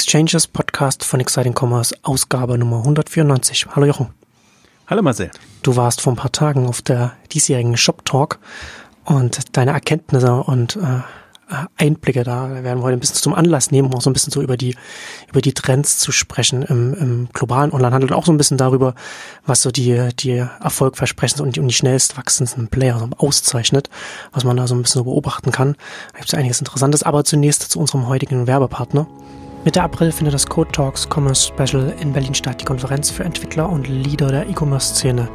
Exchanges Podcast von Exciting Commerce, Ausgabe Nummer 194. Hallo Jochen. Hallo Marcel. Du warst vor ein paar Tagen auf der diesjährigen Shop Talk und deine Erkenntnisse und äh, Einblicke da werden wir heute ein bisschen zum Anlass nehmen, um auch so ein bisschen so über die, über die Trends zu sprechen im, im globalen Onlinehandel und auch so ein bisschen darüber, was so die, die Erfolgversprechen und die, und die schnellst wachsenden Player so auszeichnet, was man da so ein bisschen so beobachten kann. Da gibt es einiges Interessantes, aber zunächst zu unserem heutigen Werbepartner. Mitte April findet das Code Talks Commerce Special in Berlin statt, die Konferenz für Entwickler und Leader der E-Commerce-Szene.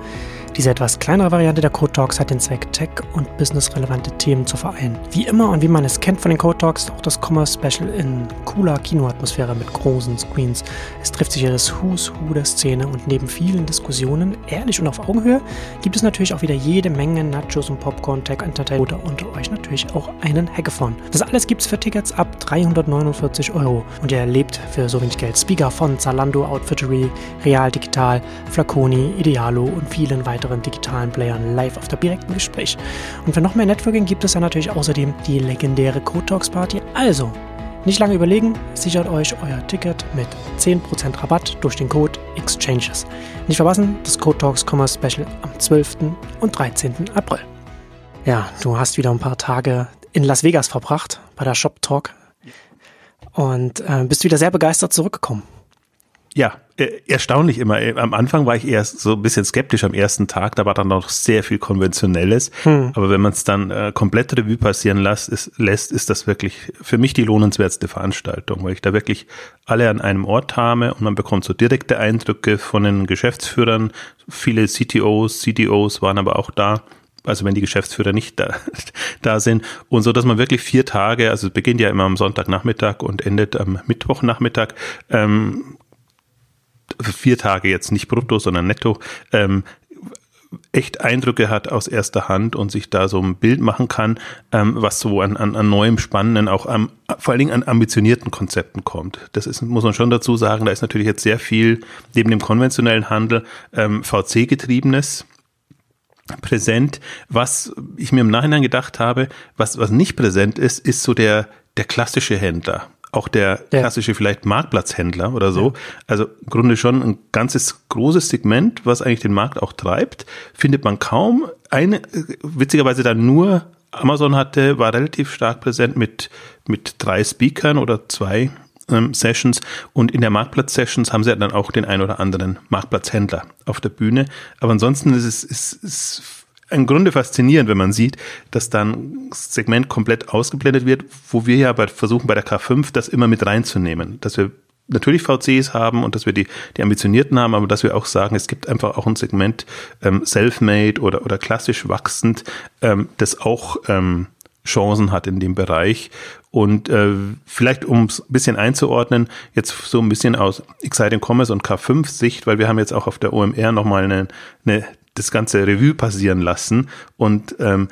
Diese etwas kleinere Variante der Code Talks hat den Zweck, Tech- und businessrelevante Themen zu vereinen. Wie immer und wie man es kennt von den Code Talks, auch das Commerce Special in cooler Kinoatmosphäre mit großen Screens. Es trifft sich ja das Who's Who der Szene und neben vielen Diskussionen, ehrlich und auf Augenhöhe, gibt es natürlich auch wieder jede Menge Nachos und Popcorn, Tech Entertainment oder unter euch natürlich auch einen Hackathon. Das alles gibt es für Tickets ab 349 Euro und ihr erlebt für so wenig Geld Speaker von Zalando, Outfittery, Real Digital, Flaconi, Idealo und vielen weiteren weiteren digitalen Playern live auf der direkten Gespräch. Und für noch mehr Networking gibt es ja natürlich außerdem die legendäre Code Talks Party. Also, nicht lange überlegen, sichert euch euer Ticket mit 10% Rabatt durch den Code Exchanges. Nicht verpassen, das Code Talks Commerce Special am 12. und 13. April. Ja, du hast wieder ein paar Tage in Las Vegas verbracht bei der Shop Talk und äh, bist wieder sehr begeistert zurückgekommen. Ja, erstaunlich immer. Äh, am Anfang war ich erst so ein bisschen skeptisch am ersten Tag, da war dann noch sehr viel Konventionelles. Hm. Aber wenn man es dann äh, komplett Revue passieren lässt ist, lässt, ist das wirklich für mich die lohnenswerteste Veranstaltung, weil ich da wirklich alle an einem Ort habe und man bekommt so direkte Eindrücke von den Geschäftsführern. Viele CTOs, CDOs waren aber auch da also wenn die Geschäftsführer nicht da, da sind. Und so, dass man wirklich vier Tage, also es beginnt ja immer am Sonntagnachmittag und endet am Mittwochnachmittag, ähm, vier Tage jetzt nicht brutto, sondern netto, ähm, echt Eindrücke hat aus erster Hand und sich da so ein Bild machen kann, ähm, was so an, an, an neuem, spannenden, auch am, vor allen Dingen an ambitionierten Konzepten kommt. Das ist, muss man schon dazu sagen, da ist natürlich jetzt sehr viel neben dem konventionellen Handel ähm, VC-getriebenes präsent. Was ich mir im Nachhinein gedacht habe, was, was nicht präsent ist, ist so der, der klassische Händler auch der klassische vielleicht Marktplatzhändler oder so. Ja. Also im Grunde schon ein ganzes großes Segment, was eigentlich den Markt auch treibt, findet man kaum. Eine, witzigerweise dann nur Amazon hatte, war relativ stark präsent mit, mit drei Speakern oder zwei ähm, Sessions und in der Marktplatz-Sessions haben sie dann auch den ein oder anderen Marktplatzhändler auf der Bühne. Aber ansonsten ist es ist, ist im Grunde faszinierend, wenn man sieht, dass dann das Segment komplett ausgeblendet wird, wo wir ja bei, versuchen bei der K5 das immer mit reinzunehmen, dass wir natürlich VCs haben und dass wir die, die Ambitionierten haben, aber dass wir auch sagen, es gibt einfach auch ein Segment ähm, self-made oder, oder klassisch wachsend, ähm, das auch ähm, Chancen hat in dem Bereich. Und äh, vielleicht, um es ein bisschen einzuordnen, jetzt so ein bisschen aus Exciting Commerce und K5 Sicht, weil wir haben jetzt auch auf der OMR nochmal eine, eine das ganze Revue passieren lassen. Und ähm,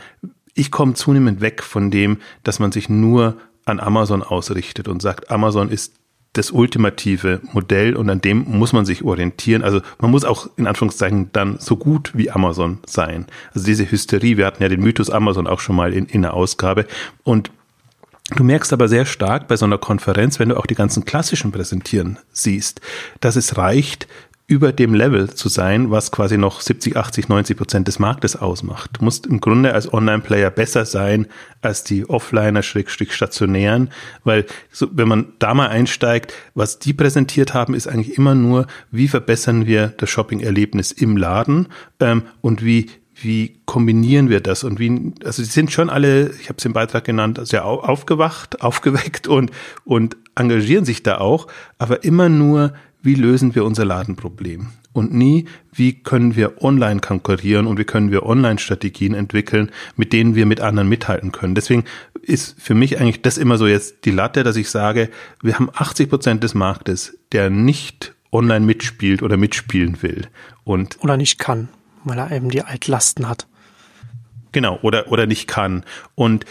ich komme zunehmend weg von dem, dass man sich nur an Amazon ausrichtet und sagt, Amazon ist das ultimative Modell und an dem muss man sich orientieren. Also man muss auch in Anführungszeichen dann so gut wie Amazon sein. Also diese Hysterie, wir hatten ja den Mythos Amazon auch schon mal in, in der Ausgabe und Du merkst aber sehr stark bei so einer Konferenz, wenn du auch die ganzen klassischen präsentieren siehst, dass es reicht, über dem Level zu sein, was quasi noch 70, 80, 90 Prozent des Marktes ausmacht. Du musst im Grunde als Online-Player besser sein als die Offliner, Schrägstrich stationären, weil so, wenn man da mal einsteigt, was die präsentiert haben, ist eigentlich immer nur, wie verbessern wir das Shopping-Erlebnis im Laden ähm, und wie wie kombinieren wir das und wie, also sie sind schon alle, ich habe es im Beitrag genannt, sehr aufgewacht, aufgeweckt und, und engagieren sich da auch, aber immer nur, wie lösen wir unser Ladenproblem und nie, wie können wir online konkurrieren und wie können wir Online-Strategien entwickeln, mit denen wir mit anderen mithalten können. Deswegen ist für mich eigentlich das immer so jetzt die Latte, dass ich sage, wir haben 80 Prozent des Marktes, der nicht online mitspielt oder mitspielen will. Und oder nicht kann, weil er eben die Altlasten hat. Genau, oder, oder nicht kann. Und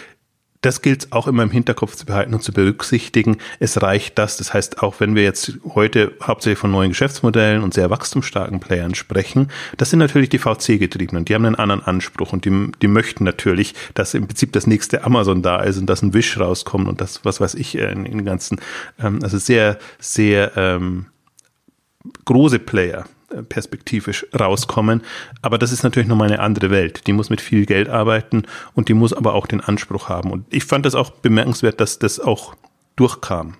das gilt auch immer im Hinterkopf zu behalten und zu berücksichtigen. Es reicht das. Das heißt, auch wenn wir jetzt heute hauptsächlich von neuen Geschäftsmodellen und sehr wachstumsstarken Playern sprechen, das sind natürlich die VC-Getriebenen. Die haben einen anderen Anspruch und die, die möchten natürlich, dass im Prinzip das nächste Amazon da ist und dass ein Wish rauskommt und das, was weiß ich, in, in den ganzen, ähm, also sehr, sehr ähm, große Player perspektivisch rauskommen. Aber das ist natürlich nochmal eine andere Welt. Die muss mit viel Geld arbeiten und die muss aber auch den Anspruch haben. Und ich fand das auch bemerkenswert, dass das auch durchkam.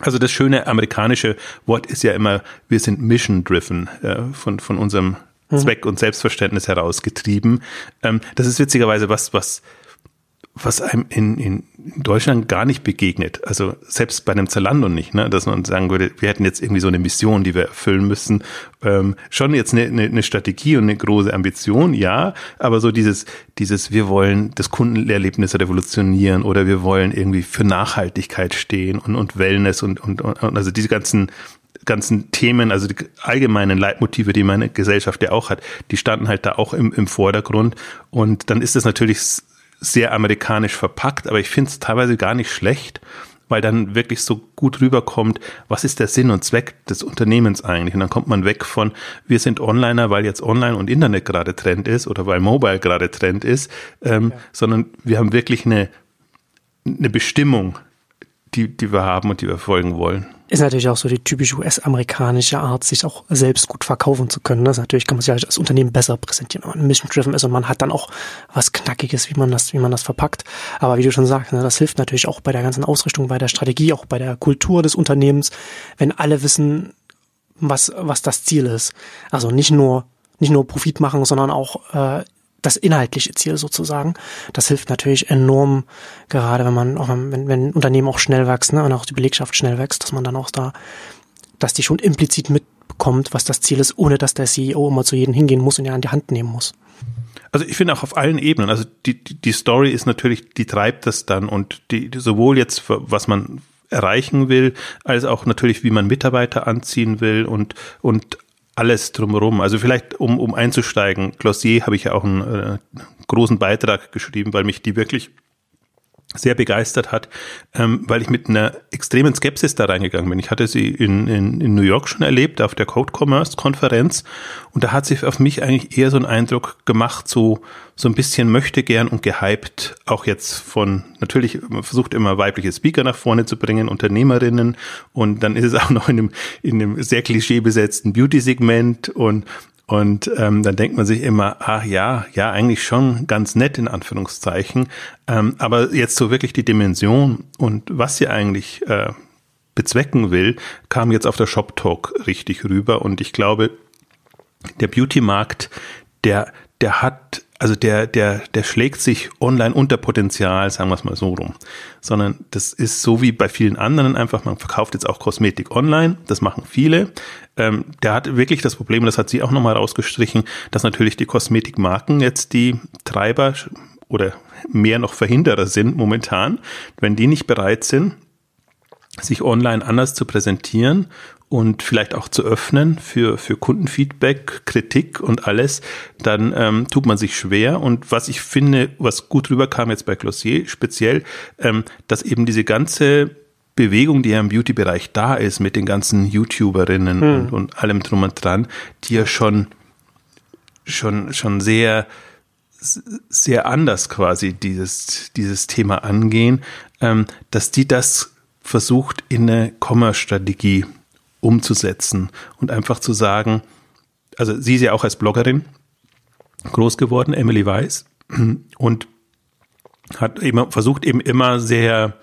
Also das schöne amerikanische Wort ist ja immer, wir sind mission-driven äh, von, von unserem mhm. Zweck und Selbstverständnis herausgetrieben. Ähm, das ist witzigerweise was, was was einem in, in Deutschland gar nicht begegnet. Also selbst bei einem Zalando nicht, ne? dass man sagen würde, wir hätten jetzt irgendwie so eine Mission, die wir erfüllen müssen. Ähm, schon jetzt eine, eine, eine Strategie und eine große Ambition, ja, aber so dieses, dieses, wir wollen das Kundenerlebnis revolutionieren oder wir wollen irgendwie für Nachhaltigkeit stehen und, und Wellness und, und, und also diese ganzen ganzen Themen, also die allgemeinen Leitmotive, die meine Gesellschaft ja auch hat, die standen halt da auch im, im Vordergrund. Und dann ist es natürlich sehr amerikanisch verpackt, aber ich finde es teilweise gar nicht schlecht, weil dann wirklich so gut rüberkommt, was ist der Sinn und Zweck des Unternehmens eigentlich? Und dann kommt man weg von, wir sind Onliner, weil jetzt Online und Internet gerade Trend ist oder weil Mobile gerade Trend ist, ähm, ja. sondern wir haben wirklich eine, eine Bestimmung, die, die wir haben und die wir folgen wollen. Ist natürlich auch so die typische US-amerikanische Art, sich auch selbst gut verkaufen zu können. Das natürlich kann man sich als Unternehmen besser präsentieren, wenn man mission-driven ist und man hat dann auch was Knackiges, wie man das, wie man das verpackt. Aber wie du schon sagst, ne, das hilft natürlich auch bei der ganzen Ausrichtung, bei der Strategie, auch bei der Kultur des Unternehmens, wenn alle wissen, was, was das Ziel ist. Also nicht nur, nicht nur Profit machen, sondern auch äh, das inhaltliche Ziel sozusagen. Das hilft natürlich enorm, gerade wenn man, auch wenn, wenn Unternehmen auch schnell wachsen ne, und auch die Belegschaft schnell wächst, dass man dann auch da, dass die schon implizit mitbekommt, was das Ziel ist, ohne dass der CEO immer zu jedem hingehen muss und ja an die Hand nehmen muss. Also ich finde auch auf allen Ebenen, also die, die Story ist natürlich, die treibt das dann und die, sowohl jetzt, was man erreichen will, als auch natürlich, wie man Mitarbeiter anziehen will und, und alles drumherum. Also vielleicht, um, um einzusteigen, Glossier habe ich ja auch einen äh, großen Beitrag geschrieben, weil mich die wirklich sehr begeistert hat, ähm, weil ich mit einer extremen Skepsis da reingegangen bin. Ich hatte sie in, in, in New York schon erlebt, auf der Code Commerce Konferenz. Und da hat sich auf mich eigentlich eher so ein Eindruck gemacht, so, so ein bisschen möchte gern und gehypt, auch jetzt von, natürlich, man versucht immer weibliche Speaker nach vorne zu bringen, Unternehmerinnen. Und dann ist es auch noch in einem, in einem sehr klischeebesetzten Beauty-Segment und und ähm, dann denkt man sich immer, ach ja, ja, eigentlich schon ganz nett in Anführungszeichen. Ähm, aber jetzt so wirklich die Dimension und was sie eigentlich äh, bezwecken will, kam jetzt auf der Shop Talk richtig rüber. Und ich glaube, der Beauty-Markt, der, der hat also der, der, der schlägt sich online unter Potenzial, sagen wir es mal so rum. Sondern das ist so wie bei vielen anderen einfach, man verkauft jetzt auch Kosmetik online, das machen viele. Ähm, der hat wirklich das Problem, das hat sie auch nochmal rausgestrichen, dass natürlich die Kosmetikmarken jetzt die Treiber oder mehr noch Verhinderer sind momentan, wenn die nicht bereit sind, sich online anders zu präsentieren und vielleicht auch zu öffnen für, für Kundenfeedback, Kritik und alles, dann ähm, tut man sich schwer. Und was ich finde, was gut rüberkam jetzt bei Glossier speziell, ähm, dass eben diese ganze Bewegung, die ja im Beauty-Bereich da ist, mit den ganzen YouTuberinnen hm. und, und allem drum und dran, die ja schon, schon, schon sehr, sehr anders quasi dieses, dieses Thema angehen, ähm, dass die das versucht in eine Commerce-Strategie umzusetzen und einfach zu sagen, also sie ist ja auch als Bloggerin groß geworden, Emily Weiss, und hat eben versucht eben immer sehr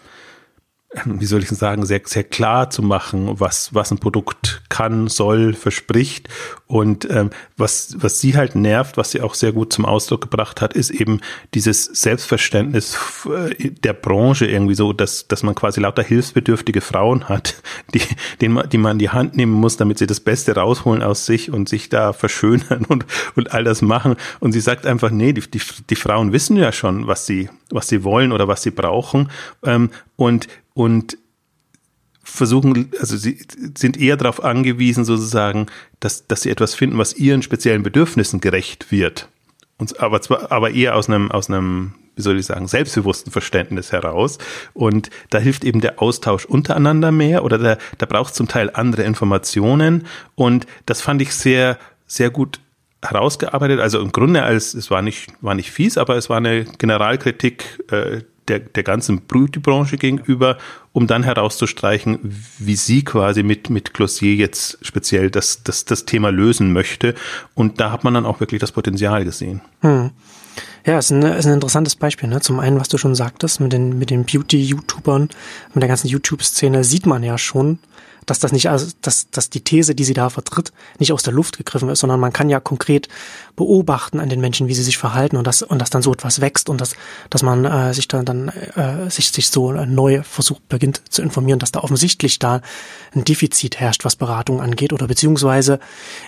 wie soll ich sagen, sehr, sehr klar zu machen, was, was ein Produkt kann, soll, verspricht. Und ähm, was, was sie halt nervt, was sie auch sehr gut zum Ausdruck gebracht hat, ist eben dieses Selbstverständnis äh, der Branche irgendwie so, dass, dass man quasi lauter hilfsbedürftige Frauen hat, die, denen man, die man in die Hand nehmen muss, damit sie das Beste rausholen aus sich und sich da verschönern und, und all das machen. Und sie sagt einfach, nee, die, die, die Frauen wissen ja schon, was sie, was sie wollen oder was sie brauchen. Ähm, und und versuchen, also sie sind eher darauf angewiesen, sozusagen, dass, dass sie etwas finden, was ihren speziellen Bedürfnissen gerecht wird. Und, aber zwar, aber eher aus einem, aus einem wie soll ich sagen, selbstbewussten Verständnis heraus. Und da hilft eben der Austausch untereinander mehr oder da, da braucht es zum Teil andere Informationen. Und das fand ich sehr, sehr gut herausgearbeitet. Also im Grunde als, es war nicht, war nicht fies, aber es war eine Generalkritik äh, der, der ganzen Beauty-Branche gegenüber, um dann herauszustreichen, wie sie quasi mit, mit Glossier jetzt speziell das, das, das Thema lösen möchte. Und da hat man dann auch wirklich das Potenzial gesehen. Hm. Ja, ist ein, ist ein interessantes Beispiel. Ne? Zum einen, was du schon sagtest, mit den, mit den Beauty-YouTubern, mit der ganzen YouTube-Szene sieht man ja schon, dass das nicht, also, dass, dass die These, die sie da vertritt, nicht aus der Luft gegriffen ist, sondern man kann ja konkret beobachten an den Menschen, wie sie sich verhalten und dass, und dass dann so etwas wächst und dass, dass man äh, sich dann, dann äh, sich, sich so neu versucht, beginnt zu informieren, dass da offensichtlich da ein Defizit herrscht, was Beratung angeht oder beziehungsweise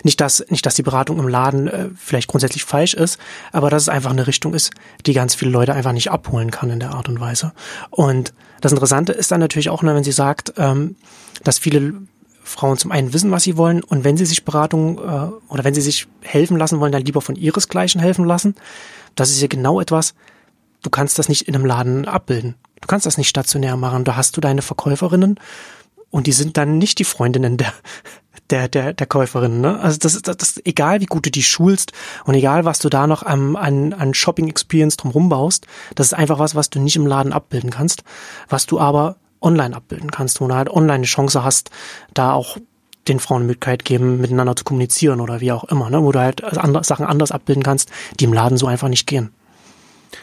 nicht, dass, nicht, dass die Beratung im Laden äh, vielleicht grundsätzlich falsch ist, aber dass es einfach eine Richtung ist, die ganz viele Leute einfach nicht abholen kann in der Art und Weise. Und das Interessante ist dann natürlich auch, ne, wenn sie sagt, ähm, dass viele Frauen zum einen wissen, was sie wollen und wenn sie sich Beratung äh, oder wenn sie sich helfen lassen wollen, dann lieber von ihresgleichen helfen lassen. Das ist ja genau etwas, du kannst das nicht in einem Laden abbilden. Du kannst das nicht stationär machen. Da hast du deine Verkäuferinnen und die sind dann nicht die Freundinnen der, der, der, der Käuferinnen. Ne? Also das ist, das, das, egal wie gut du die schulst und egal was du da noch am, an, an Shopping Experience drumherum baust, das ist einfach was, was du nicht im Laden abbilden kannst, was du aber online abbilden kannst, wo du halt online eine Chance hast, da auch den Frauen eine Möglichkeit geben, miteinander zu kommunizieren oder wie auch immer, ne? wo du halt andere, Sachen anders abbilden kannst, die im Laden so einfach nicht gehen.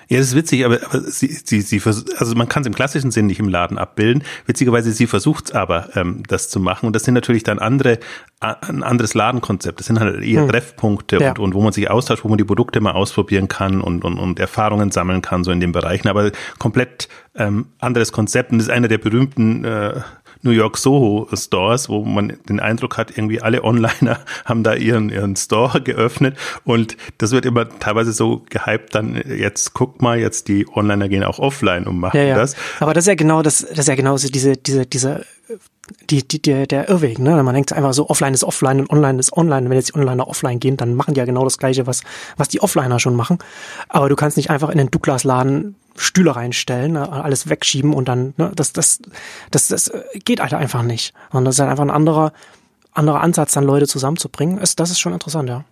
Ja, das ist witzig, aber, aber sie, sie, sie also man kann es im klassischen Sinn nicht im Laden abbilden. Witzigerweise, sie versucht aber, ähm, das zu machen. Und das sind natürlich dann andere, ein anderes Ladenkonzept. Das sind halt eher hm. Treffpunkte ja. und, und wo man sich austauscht, wo man die Produkte mal ausprobieren kann und, und, und Erfahrungen sammeln kann, so in den Bereichen. Aber komplett ähm, anderes Konzept. Und das ist einer der berühmten äh, New York Soho Stores, wo man den Eindruck hat, irgendwie alle Onliner haben da ihren, ihren Store geöffnet und das wird immer teilweise so gehypt, dann jetzt guck mal, jetzt die Onliner gehen auch offline und machen ja, ja. das. Aber das ist ja genau das, das ist ja genau so diese, diese, diese die, die, der, der Irrweg, ne? Man denkt einfach so, offline ist offline und online ist online. Und wenn jetzt die Onliner offline gehen, dann machen die ja genau das Gleiche, was, was die Offliner schon machen. Aber du kannst nicht einfach in den Douglas-Laden Stühle reinstellen, ne? alles wegschieben und dann, ne? das, das, das, das geht halt einfach nicht. Und das ist halt einfach ein anderer, anderer Ansatz, dann Leute zusammenzubringen. Das, das ist schon interessant, ja.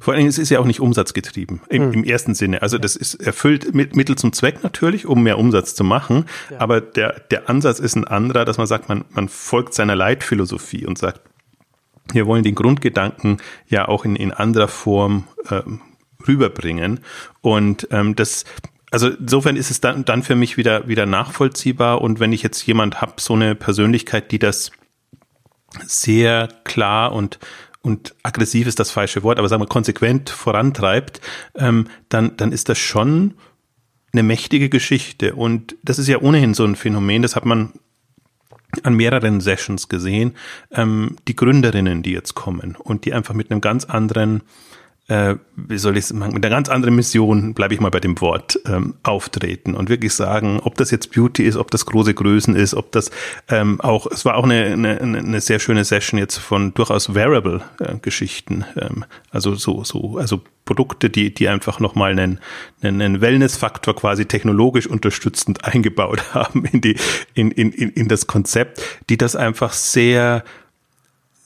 Vor allen Dingen, es ist ja auch nicht umsatzgetrieben im, hm. im ersten Sinne. Also das ist erfüllt mit Mittel zum Zweck natürlich, um mehr Umsatz zu machen. Ja. Aber der, der Ansatz ist ein anderer, dass man sagt, man, man folgt seiner Leitphilosophie und sagt, wir wollen den Grundgedanken ja auch in, in anderer Form ähm, rüberbringen. Und ähm, das, also insofern ist es dann, dann für mich wieder, wieder nachvollziehbar. Und wenn ich jetzt jemand habe, so eine Persönlichkeit, die das sehr klar und und aggressiv ist das falsche Wort, aber sagen wir konsequent vorantreibt, ähm, dann, dann ist das schon eine mächtige Geschichte. Und das ist ja ohnehin so ein Phänomen, das hat man an mehreren Sessions gesehen, ähm, die Gründerinnen, die jetzt kommen und die einfach mit einem ganz anderen äh, wie soll ich es machen, mit einer ganz anderen Mission, bleibe ich mal bei dem Wort, ähm, auftreten und wirklich sagen, ob das jetzt Beauty ist, ob das große Größen ist, ob das ähm, auch, es war auch eine, eine, eine sehr schöne Session jetzt von durchaus Wearable-Geschichten, äh, ähm, also so, so, also Produkte, die, die einfach nochmal einen, einen Wellness-Faktor quasi technologisch unterstützend eingebaut haben in die, in, in, in das Konzept, die das einfach sehr,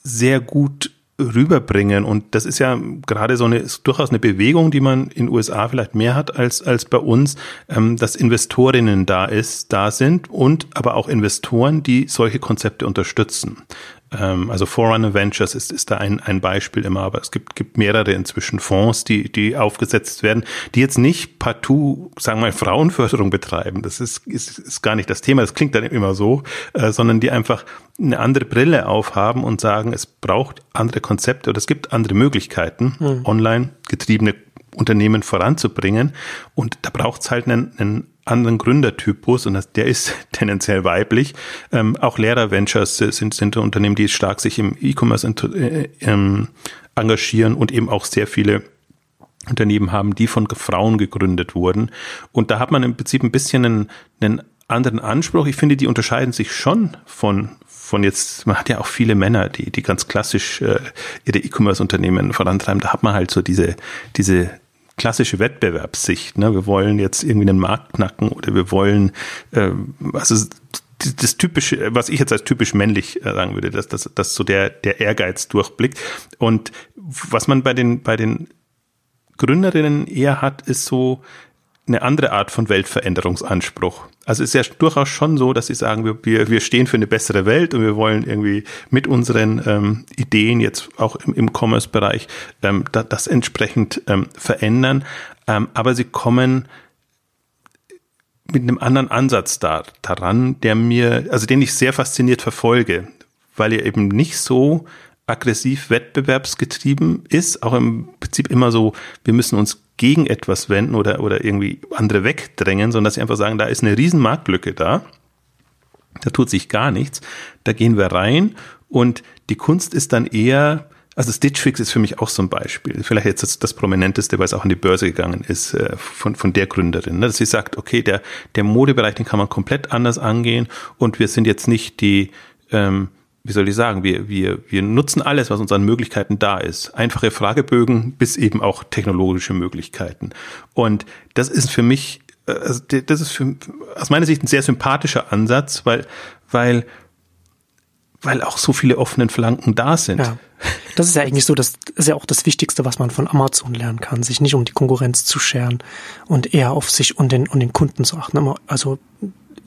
sehr gut rüberbringen. Und das ist ja gerade so eine, ist durchaus eine Bewegung, die man in USA vielleicht mehr hat als, als bei uns, ähm, dass Investorinnen da ist, da sind und aber auch Investoren, die solche Konzepte unterstützen. Ähm, also Forerunner Ventures ist, ist da ein, ein Beispiel immer, aber es gibt, gibt mehrere inzwischen Fonds, die, die aufgesetzt werden, die jetzt nicht partout, sagen wir mal, Frauenförderung betreiben. Das ist, ist, ist gar nicht das Thema, das klingt dann immer so, äh, sondern die einfach eine andere Brille aufhaben und sagen, es braucht andere Konzepte oder es gibt andere Möglichkeiten, mhm. online getriebene Unternehmen voranzubringen. Und da braucht es halt einen, einen anderen Gründertypus und das, der ist tendenziell weiblich. Ähm, auch Lehrer-Ventures sind, sind Unternehmen, die stark sich im E-Commerce äh, ähm, engagieren und eben auch sehr viele Unternehmen haben, die von Frauen gegründet wurden. Und da hat man im Prinzip ein bisschen einen, einen anderen Anspruch. Ich finde, die unterscheiden sich schon von, von jetzt, man hat ja auch viele Männer, die, die ganz klassisch äh, ihre E-Commerce-Unternehmen vorantreiben. Da hat man halt so diese, diese klassische Wettbewerbssicht. Ne? Wir wollen jetzt irgendwie einen Markt knacken oder wir wollen, äh, also das typische, was ich jetzt als typisch männlich äh, sagen würde, dass, dass, dass so der, der Ehrgeiz durchblickt. Und was man bei den, bei den Gründerinnen eher hat, ist so eine andere Art von Weltveränderungsanspruch. Also es ist ja durchaus schon so, dass sie sagen, wir, wir, wir stehen für eine bessere Welt und wir wollen irgendwie mit unseren ähm, Ideen jetzt auch im, im Commerce-Bereich ähm, da, das entsprechend ähm, verändern. Ähm, aber sie kommen mit einem anderen Ansatz da, daran, der mir, also den ich sehr fasziniert verfolge, weil er eben nicht so aggressiv wettbewerbsgetrieben ist, auch im Prinzip immer so, wir müssen uns gegen etwas wenden oder, oder irgendwie andere wegdrängen, sondern dass sie einfach sagen, da ist eine riesen Marktlücke da, da tut sich gar nichts, da gehen wir rein und die Kunst ist dann eher, also Stitch Fix ist für mich auch so ein Beispiel. Vielleicht jetzt das, das prominenteste, weil es auch an die Börse gegangen ist, äh, von, von der Gründerin. Ne? Dass sie sagt, okay, der, der Modebereich, den kann man komplett anders angehen und wir sind jetzt nicht die, ähm, wie soll ich sagen, wir, wir, wir nutzen alles, was uns an Möglichkeiten da ist. Einfache Fragebögen bis eben auch technologische Möglichkeiten. Und das ist für mich, äh, also das ist für, aus meiner Sicht ein sehr sympathischer Ansatz, weil, weil, weil auch so viele offenen Flanken da sind. Ja. Das ist ja eigentlich so, das ist ja auch das Wichtigste, was man von Amazon lernen kann, sich nicht um die Konkurrenz zu scheren und eher auf sich und den, und den Kunden zu achten. Also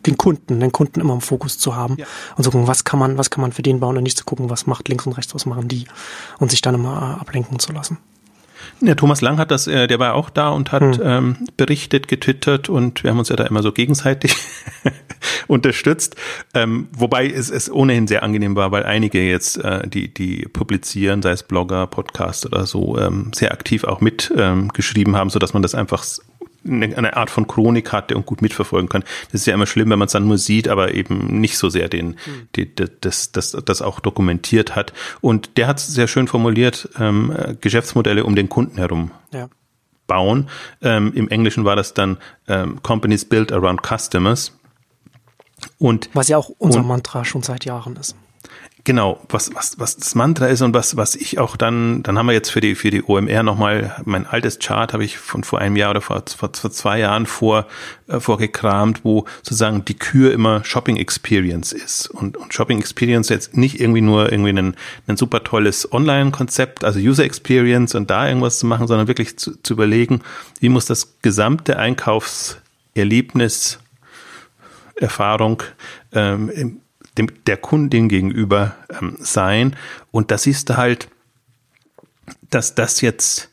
den Kunden, den Kunden immer im Fokus zu haben ja. und zu gucken, was kann man, was kann man für den bauen und nicht zu gucken, was macht links und rechts, was machen die und sich dann immer ablenken zu lassen. Der Thomas Lang hat das, äh, der war auch da und hat hm. ähm, berichtet, getwittert und wir haben uns ja da immer so gegenseitig unterstützt. Ähm, wobei es, es ohnehin sehr angenehm war, weil einige jetzt, äh, die, die publizieren, sei es Blogger, Podcast oder so, ähm, sehr aktiv auch mitgeschrieben ähm, haben, so dass man das einfach eine Art von Chronik hatte und gut mitverfolgen kann. Das ist ja immer schlimm, wenn man es dann nur sieht, aber eben nicht so sehr den, mhm. die, das, das, das auch dokumentiert hat. Und der hat es sehr schön formuliert, ähm, Geschäftsmodelle um den Kunden herum. Ja. bauen. Ähm, Im Englischen war das dann ähm, Companies built around customers. Und, Was ja auch unser und, Mantra schon seit Jahren ist. Genau, was, was, was das Mantra ist und was, was ich auch dann, dann haben wir jetzt für die, für die OMR nochmal, mein altes Chart habe ich von vor einem Jahr oder vor, vor, vor zwei Jahren vor, äh, vorgekramt, wo sozusagen die Kür immer Shopping Experience ist. Und, und Shopping Experience jetzt nicht irgendwie nur irgendwie ein, ein super tolles Online-Konzept, also User Experience und da irgendwas zu machen, sondern wirklich zu, zu überlegen, wie muss das gesamte Einkaufserlebnis Erfahrung ähm, dem, der Kundin gegenüber ähm, sein. Und das ist halt, dass das jetzt,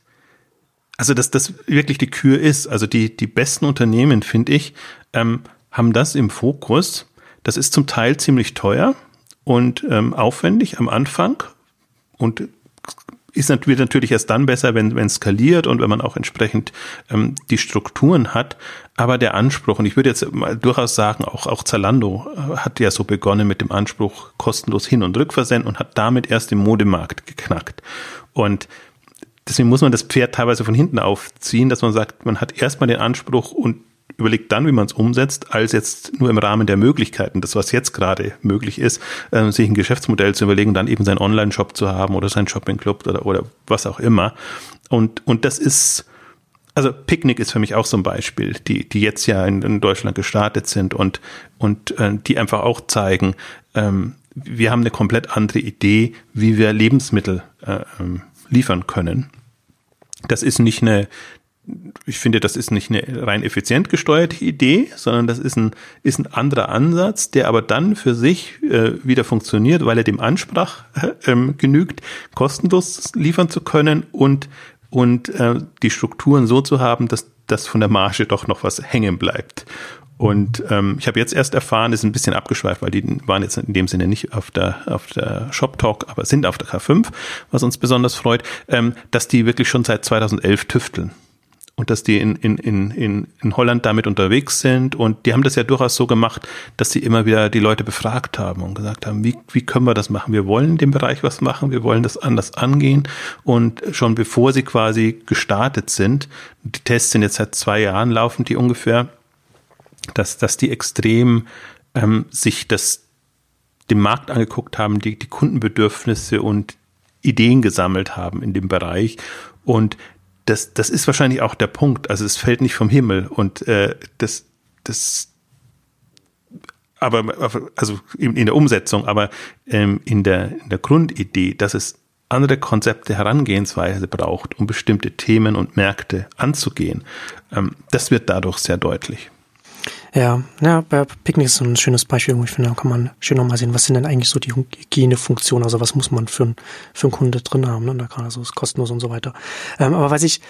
also dass das wirklich die Kür ist. Also die, die besten Unternehmen, finde ich, ähm, haben das im Fokus. Das ist zum Teil ziemlich teuer und ähm, aufwendig am Anfang und ist natürlich, natürlich erst dann besser, wenn wenn es skaliert und wenn man auch entsprechend ähm, die Strukturen hat. Aber der Anspruch, und ich würde jetzt mal durchaus sagen, auch, auch Zalando äh, hat ja so begonnen mit dem Anspruch kostenlos Hin- und Rückversenden und hat damit erst den Modemarkt geknackt. Und deswegen muss man das Pferd teilweise von hinten aufziehen, dass man sagt, man hat erstmal den Anspruch und überlegt dann, wie man es umsetzt, als jetzt nur im Rahmen der Möglichkeiten, das was jetzt gerade möglich ist, äh, sich ein Geschäftsmodell zu überlegen, dann eben seinen Online-Shop zu haben oder seinen Shopping-Club oder, oder was auch immer. Und, und das ist, also Picknick ist für mich auch so ein Beispiel, die, die jetzt ja in, in Deutschland gestartet sind und, und äh, die einfach auch zeigen, ähm, wir haben eine komplett andere Idee, wie wir Lebensmittel äh, ähm, liefern können. Das ist nicht eine, ich finde, das ist nicht eine rein effizient gesteuerte Idee, sondern das ist ein, ist ein anderer Ansatz, der aber dann für sich äh, wieder funktioniert, weil er dem Ansprach äh, genügt, kostenlos liefern zu können und, und äh, die Strukturen so zu haben, dass dass von der Marge doch noch was hängen bleibt. Und ähm, ich habe jetzt erst erfahren, ist ein bisschen abgeschweift, weil die waren jetzt in dem Sinne nicht auf der, auf der Shop Talk, aber sind auf der K5, was uns besonders freut, ähm, dass die wirklich schon seit 2011 tüfteln und dass die in, in, in, in Holland damit unterwegs sind. Und die haben das ja durchaus so gemacht, dass sie immer wieder die Leute befragt haben und gesagt haben, wie, wie können wir das machen? Wir wollen in dem Bereich was machen, wir wollen das anders angehen. Und schon bevor sie quasi gestartet sind, die Tests sind jetzt seit zwei Jahren laufen die ungefähr, dass, dass die extrem ähm, sich das dem Markt angeguckt haben, die, die Kundenbedürfnisse und Ideen gesammelt haben in dem Bereich und das, das ist wahrscheinlich auch der Punkt. Also es fällt nicht vom Himmel und äh, das, das, aber also in, in der Umsetzung, aber ähm, in der in der Grundidee, dass es andere Konzepte, Herangehensweise braucht, um bestimmte Themen und Märkte anzugehen, ähm, das wird dadurch sehr deutlich. Ja, ja, bei Picknick ist so ein schönes Beispiel, wo ich finde, da kann man schön nochmal sehen, was sind denn eigentlich so die Hygienefunktionen, also was muss man für, für einen Kunde drin haben, ne? da gerade so ist kostenlos und so weiter. Ähm, aber was ich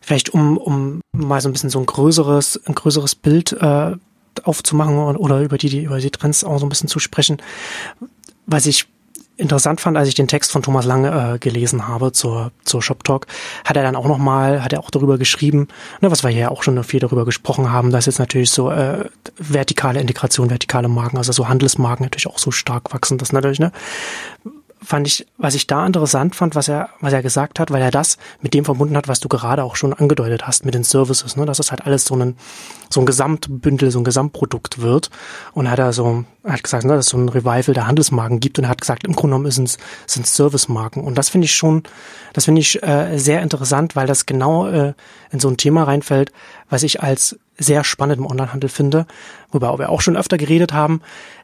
vielleicht, um, um mal so ein bisschen so ein größeres, ein größeres Bild äh, aufzumachen oder über die, über die Trends auch so ein bisschen zu sprechen, was ich interessant fand, als ich den Text von Thomas Lange äh, gelesen habe zur, zur Shop Talk, hat er dann auch nochmal, hat er auch darüber geschrieben, ne, was wir ja auch schon viel darüber gesprochen haben, dass jetzt natürlich so äh, vertikale Integration, vertikale Marken, also so Handelsmarken natürlich auch so stark wachsen, das natürlich, ne? Fand ich, was ich da interessant fand, was er, was er gesagt hat, weil er das mit dem verbunden hat, was du gerade auch schon angedeutet hast mit den Services, ne, dass es halt alles so ein, so ein Gesamtbündel, so ein Gesamtprodukt wird. Und er hat er so, hat gesagt, ne, dass es so ein Revival der Handelsmarken gibt und er hat gesagt, im Grunde genommen sind es, Servicemarken. Und das finde ich schon, das finde ich äh, sehr interessant, weil das genau äh, in so ein Thema reinfällt, was ich als sehr spannend im Onlinehandel finde, wobei wir auch schon öfter geredet haben,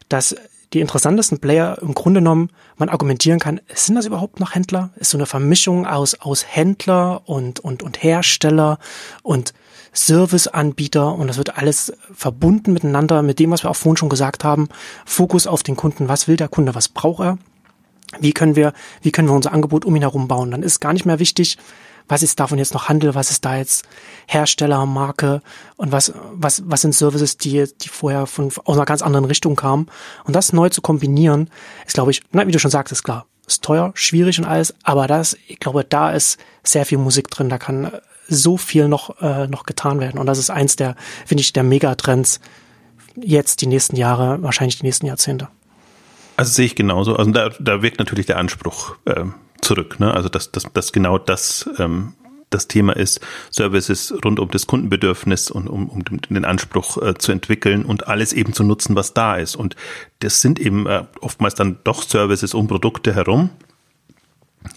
dass die interessantesten Player im Grunde genommen man argumentieren kann, sind das überhaupt noch Händler? Ist so eine Vermischung aus, aus Händler und, und, und Hersteller und Serviceanbieter und das wird alles verbunden miteinander mit dem, was wir auch vorhin schon gesagt haben. Fokus auf den Kunden. Was will der Kunde? Was braucht er? Wie können wir, wie können wir unser Angebot um ihn herum bauen? Dann ist gar nicht mehr wichtig, was ist davon jetzt noch Handel, was ist da jetzt Hersteller, Marke und was, was, was sind Services, die, die vorher von, aus einer ganz anderen Richtung kamen. Und das neu zu kombinieren, ist, glaube ich, na, wie du schon sagst, ist klar, ist teuer, schwierig und alles, aber das, ich glaube, da ist sehr viel Musik drin, da kann so viel noch, äh, noch getan werden. Und das ist eins der, finde ich, der Megatrends jetzt die nächsten Jahre, wahrscheinlich die nächsten Jahrzehnte. Also sehe ich genauso. Also da, da wirkt natürlich der Anspruch äh, zurück. Ne? Also dass, dass, dass genau das ähm, das Thema ist, Services rund um das Kundenbedürfnis und um, um den Anspruch äh, zu entwickeln und alles eben zu nutzen, was da ist. Und das sind eben äh, oftmals dann doch Services um Produkte herum.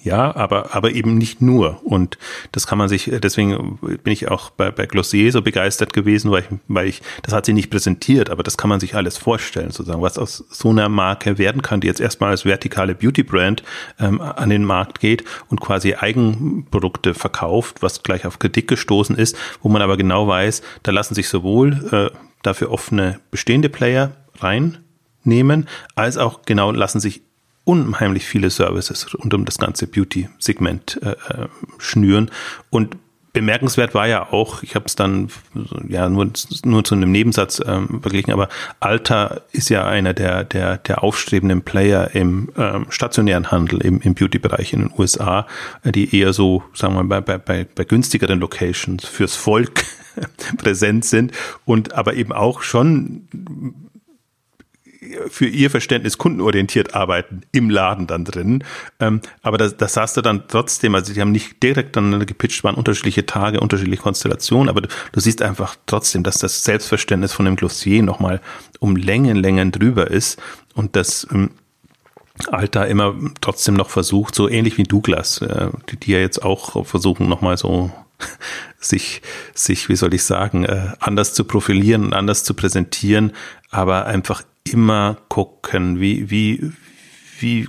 Ja, aber, aber eben nicht nur. Und das kann man sich, deswegen bin ich auch bei, bei Glossier so begeistert gewesen, weil ich, weil ich, das hat sie nicht präsentiert, aber das kann man sich alles vorstellen, sozusagen, was aus so einer Marke werden kann, die jetzt erstmal als vertikale Beauty-Brand ähm, an den Markt geht und quasi Eigenprodukte verkauft, was gleich auf Kritik gestoßen ist, wo man aber genau weiß, da lassen sich sowohl äh, dafür offene bestehende Player reinnehmen, als auch genau lassen sich unheimlich viele Services rund um das ganze Beauty-Segment äh, äh, schnüren. Und bemerkenswert war ja auch, ich habe es dann ja nur, nur zu einem Nebensatz ähm, verglichen, aber Alta ist ja einer der, der, der aufstrebenden Player im ähm, stationären Handel, im, im Beauty-Bereich in den USA, die eher so, sagen wir mal, bei, bei, bei günstigeren Locations fürs Volk präsent sind und aber eben auch schon für ihr Verständnis kundenorientiert arbeiten im Laden dann drin. Ähm, aber das, das hast du dann trotzdem, also die haben nicht direkt dann gepitcht, waren unterschiedliche Tage, unterschiedliche Konstellationen, aber du, du siehst einfach trotzdem, dass das Selbstverständnis von dem Glossier nochmal um Längen, Längen drüber ist und das ähm, Alter immer trotzdem noch versucht, so ähnlich wie Douglas, äh, die, die ja jetzt auch versuchen, nochmal so sich, sich, wie soll ich sagen, äh, anders zu profilieren und anders zu präsentieren, aber einfach immer gucken, wie, wie, wie,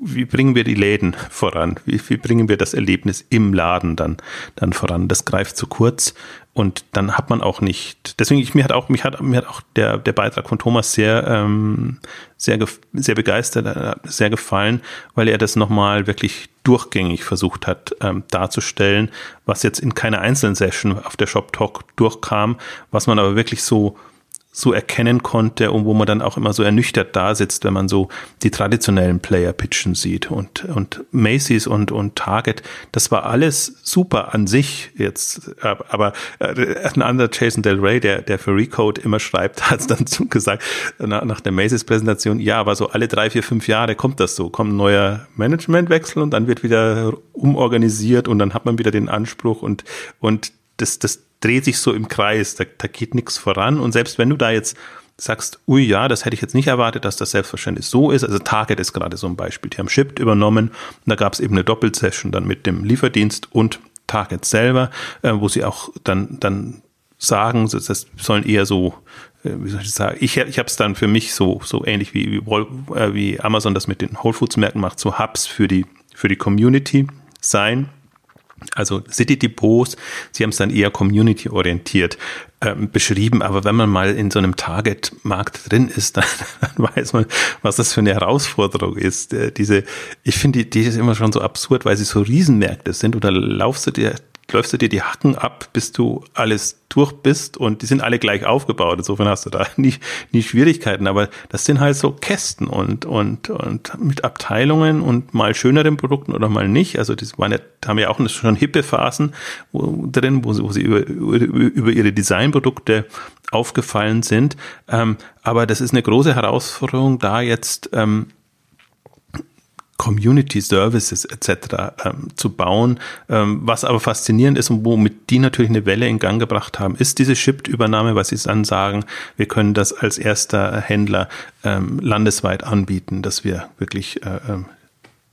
wie bringen wir die Läden voran? Wie, wie bringen wir das Erlebnis im Laden dann, dann voran? Das greift zu kurz und dann hat man auch nicht. Deswegen, ich, mir hat auch, mich hat, mir hat auch der, der Beitrag von Thomas sehr, ähm, sehr, sehr begeistert, äh, sehr gefallen, weil er das nochmal wirklich durchgängig versucht hat ähm, darzustellen, was jetzt in keiner einzelnen Session auf der Shop Talk durchkam, was man aber wirklich so so erkennen konnte und wo man dann auch immer so ernüchtert da sitzt, wenn man so die traditionellen Player pitchen sieht. Und, und Macy's und, und Target, das war alles super an sich jetzt, aber äh, ein anderer Jason Del Rey, der, der für Recode immer schreibt, hat es dann gesagt, nach, nach der Macy's Präsentation, ja, aber so alle drei, vier, fünf Jahre kommt das so, kommt ein neuer Managementwechsel und dann wird wieder umorganisiert und dann hat man wieder den Anspruch und, und das, das dreht sich so im Kreis, da, da geht nichts voran. Und selbst wenn du da jetzt sagst, ui ja, das hätte ich jetzt nicht erwartet, dass das Selbstverständnis so ist. Also Target ist gerade so ein Beispiel. Die haben Shipped übernommen und da gab es eben eine Doppelsession dann mit dem Lieferdienst und Target selber, äh, wo sie auch dann, dann sagen, das sollen eher so, äh, wie soll ich sagen, ich, ich habe es dann für mich so, so ähnlich wie, wie, äh, wie Amazon das mit den Whole Foods Märkten macht, so Hubs für die, für die Community sein. Also City Depots, sie haben es dann eher community-orientiert ähm, beschrieben, aber wenn man mal in so einem Target-Markt drin ist, dann, dann, weiß man, was das für eine Herausforderung ist. Äh, diese, ich finde, die, die ist immer schon so absurd, weil sie so Riesenmärkte sind oder laufst du dir läufst du dir die Hacken ab, bis du alles durch bist und die sind alle gleich aufgebaut. Insofern hast du da nie, nie Schwierigkeiten. Aber das sind halt so Kästen und, und, und mit Abteilungen und mal schöneren Produkten oder mal nicht. Also das waren ja, haben ja auch schon hippe Phasen wo, drin, wo sie, wo sie über, über, über ihre Designprodukte aufgefallen sind. Ähm, aber das ist eine große Herausforderung, da jetzt ähm, Community Services etc. Ähm, zu bauen. Ähm, was aber faszinierend ist und womit die natürlich eine Welle in Gang gebracht haben, ist diese Shipped-Übernahme, was sie dann sagen, wir können das als erster Händler ähm, landesweit anbieten, dass wir wirklich äh, ähm,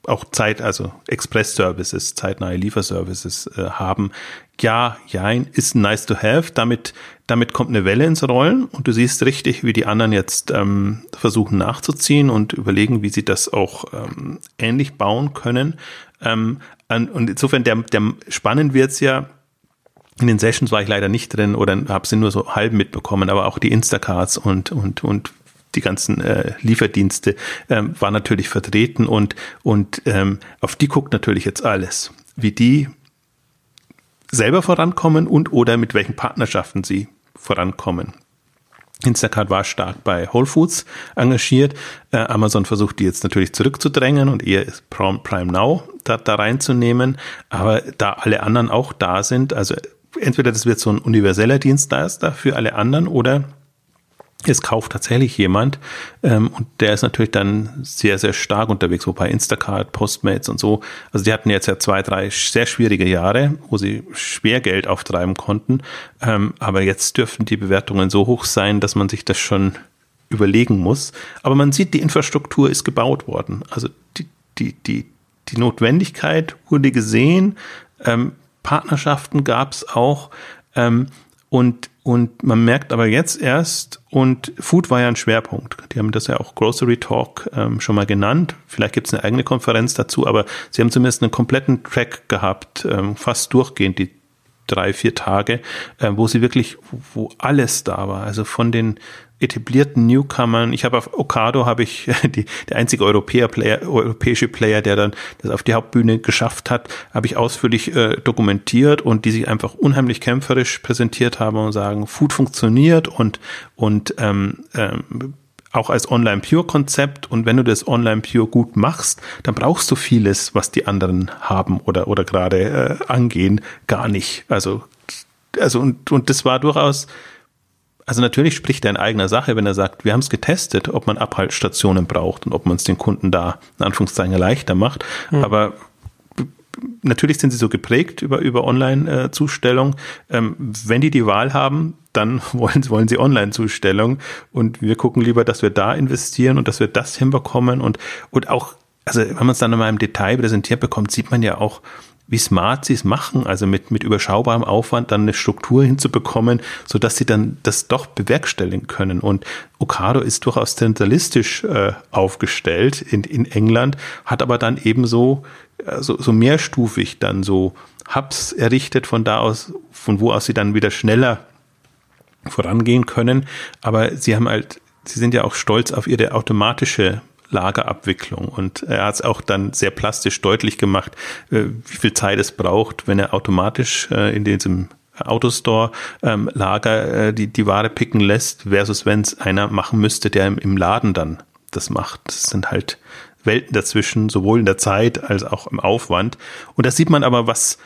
auch Zeit, also Express-Services, zeitnahe Lieferservices äh, haben. Ja, ja, ist nice to have. Damit, damit kommt eine Welle ins Rollen und du siehst richtig, wie die anderen jetzt ähm, versuchen nachzuziehen und überlegen, wie sie das auch ähm, ähnlich bauen können. Ähm, und insofern, der, der spannend wird's ja, in den Sessions war ich leider nicht drin oder habe sie nur so halb mitbekommen, aber auch die Instacards und, und, und die ganzen äh, Lieferdienste ähm, war natürlich vertreten und, und ähm, auf die guckt natürlich jetzt alles, wie die selber vorankommen und oder mit welchen Partnerschaften sie vorankommen. Instacart war stark bei Whole Foods engagiert. Äh, Amazon versucht die jetzt natürlich zurückzudrängen und eher Prime Now da, da reinzunehmen. Aber da alle anderen auch da sind, also entweder das wird so ein universeller Dienstleister für alle anderen oder es kauft tatsächlich jemand ähm, und der ist natürlich dann sehr, sehr stark unterwegs, wobei Instacart, Postmates und so, also die hatten jetzt ja zwei, drei sehr schwierige Jahre, wo sie schwer Geld auftreiben konnten, ähm, aber jetzt dürften die Bewertungen so hoch sein, dass man sich das schon überlegen muss. Aber man sieht, die Infrastruktur ist gebaut worden. Also die, die, die, die Notwendigkeit wurde gesehen, ähm, Partnerschaften gab es auch ähm, und und man merkt aber jetzt erst, und Food war ja ein Schwerpunkt. Die haben das ja auch Grocery Talk ähm, schon mal genannt. Vielleicht gibt es eine eigene Konferenz dazu, aber sie haben zumindest einen kompletten Track gehabt, ähm, fast durchgehend die drei, vier Tage, äh, wo sie wirklich, wo alles da war. Also von den etablierten Newcomern. Ich habe auf Okado habe ich die, der einzige Europäer Player, europäische Player, der dann das auf die Hauptbühne geschafft hat, habe ich ausführlich äh, dokumentiert und die sich einfach unheimlich kämpferisch präsentiert haben und sagen, Food funktioniert und und ähm, ähm, auch als Online-Pure-Konzept und wenn du das Online-Pure gut machst, dann brauchst du vieles, was die anderen haben oder, oder gerade äh, angehen, gar nicht. Also, also und, und das war durchaus also natürlich spricht er in eigener Sache, wenn er sagt, wir haben es getestet, ob man Abhaltstationen braucht und ob man es den Kunden da in Anführungszeichen leichter macht. Mhm. Aber natürlich sind sie so geprägt über, über Online-Zustellung. Ähm, wenn die die Wahl haben, dann wollen, wollen sie Online-Zustellung und wir gucken lieber, dass wir da investieren und dass wir das hinbekommen und, und auch, also wenn man es dann mal im Detail präsentiert bekommt, sieht man ja auch, wie smart sie es machen, also mit, mit überschaubarem Aufwand dann eine Struktur hinzubekommen, so dass sie dann das doch bewerkstelligen können. Und Okado ist durchaus zentralistisch äh, aufgestellt in, in England, hat aber dann eben so, äh, so, so mehrstufig dann so Hubs errichtet, von da aus, von wo aus sie dann wieder schneller vorangehen können. Aber sie haben halt, sie sind ja auch stolz auf ihre automatische Lagerabwicklung. Und er hat es auch dann sehr plastisch deutlich gemacht, äh, wie viel Zeit es braucht, wenn er automatisch äh, in diesem Autostore ähm, Lager äh, die, die Ware picken lässt, versus wenn es einer machen müsste, der im, im Laden dann das macht. Das sind halt Welten dazwischen, sowohl in der Zeit als auch im Aufwand. Und da sieht man aber, was,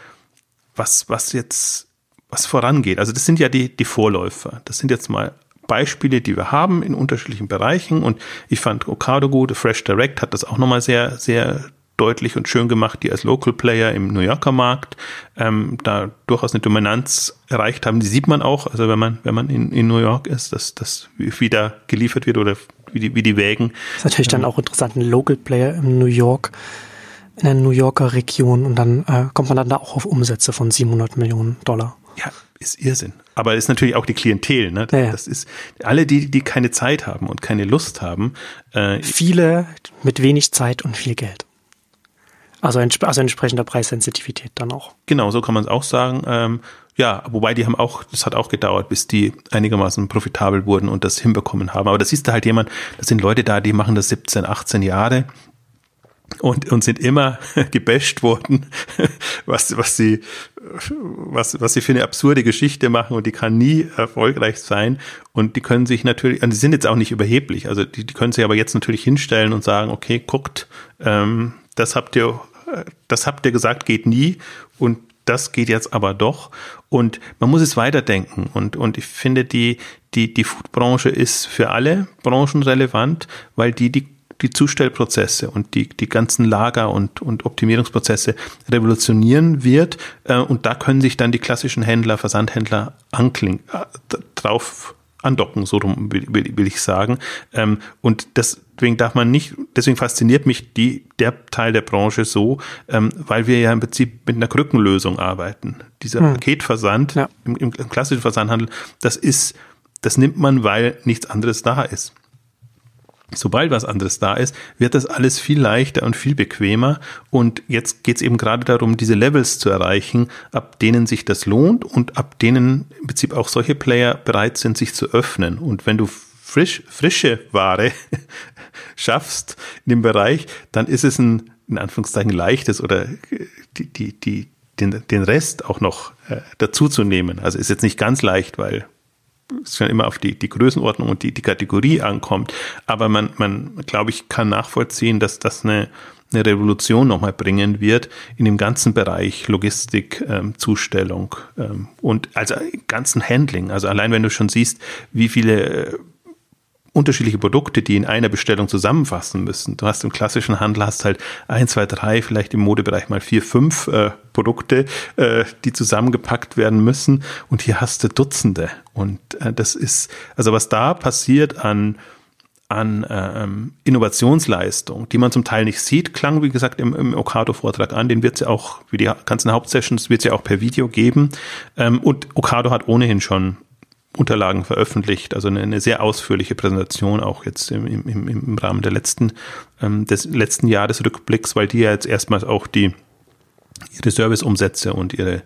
was, was jetzt, was vorangeht. Also das sind ja die, die Vorläufer. Das sind jetzt mal Beispiele, die wir haben in unterschiedlichen Bereichen. Und ich fand Okado gut, Fresh Direct hat das auch nochmal sehr, sehr deutlich und schön gemacht, die als Local Player im New Yorker Markt ähm, da durchaus eine Dominanz erreicht haben. Die sieht man auch, also wenn man, wenn man in, in New York ist, dass das wieder geliefert wird oder wie die, wie die Wägen. Das ist natürlich dann ähm, auch interessant, ein Local Player im New York in der New Yorker Region und dann äh, kommt man dann da auch auf Umsätze von 700 Millionen Dollar. Ja, ist Irrsinn. Aber ist natürlich auch die Klientel. Ne? Ja, ja. Das ist alle die, die keine Zeit haben und keine Lust haben. Äh, Viele mit wenig Zeit und viel Geld. Also, entsp also entsprechender Preissensitivität dann auch. Genau, so kann man es auch sagen. Ähm, ja, wobei die haben auch, das hat auch gedauert, bis die einigermaßen profitabel wurden und das hinbekommen haben. Aber das ist da halt jemand, das sind Leute da, die machen das 17, 18 Jahre und, und sind immer gebasht worden, was, was sie, was, was sie für eine absurde Geschichte machen und die kann nie erfolgreich sein. Und die können sich natürlich, und die sind jetzt auch nicht überheblich, also die, die können sich aber jetzt natürlich hinstellen und sagen, okay, guckt, ähm, das habt ihr, das habt ihr gesagt, geht nie und das geht jetzt aber doch. Und man muss es weiterdenken. Und, und ich finde, die, die, die Foodbranche ist für alle Branchen relevant, weil die die die Zustellprozesse und die, die ganzen Lager und, und Optimierungsprozesse revolutionieren wird. Äh, und da können sich dann die klassischen Händler, Versandhändler ankling, äh, drauf andocken, so rum will, will, will ich sagen. Ähm, und deswegen darf man nicht, deswegen fasziniert mich die, der Teil der Branche so, ähm, weil wir ja im Prinzip mit einer Krückenlösung arbeiten. Dieser hm. Paketversand ja. im, im klassischen Versandhandel, das ist, das nimmt man, weil nichts anderes da ist. Sobald was anderes da ist, wird das alles viel leichter und viel bequemer. Und jetzt geht es eben gerade darum, diese Levels zu erreichen, ab denen sich das lohnt und ab denen im Prinzip auch solche Player bereit sind, sich zu öffnen. Und wenn du frisch, frische Ware schaffst in dem Bereich, dann ist es ein, in Anführungszeichen, leichtes oder die, die, die, den, den Rest auch noch äh, dazu zu nehmen. Also ist jetzt nicht ganz leicht, weil es schon immer auf die, die Größenordnung und die, die Kategorie ankommt. Aber man, man, glaube ich, kann nachvollziehen, dass das eine, eine Revolution nochmal bringen wird in dem ganzen Bereich Logistik, ähm, Zustellung ähm, und also ganzen Handling. Also allein wenn du schon siehst, wie viele äh, unterschiedliche Produkte, die in einer Bestellung zusammenfassen müssen. Du hast im klassischen Handel hast halt ein, zwei, drei, vielleicht im Modebereich mal vier, fünf äh, Produkte, äh, die zusammengepackt werden müssen. Und hier hast du Dutzende. Und äh, das ist, also was da passiert an an ähm, Innovationsleistung, die man zum Teil nicht sieht, klang wie gesagt im, im Okado-Vortrag an. Den wird es ja auch, wie die ganzen Hauptsessions, wird es ja auch per Video geben. Ähm, und Okado hat ohnehin schon Unterlagen veröffentlicht, also eine, eine, sehr ausführliche Präsentation auch jetzt im, im, im Rahmen der letzten, ähm, des letzten Jahresrückblicks, weil die ja jetzt erstmals auch die ihre Serviceumsätze und ihre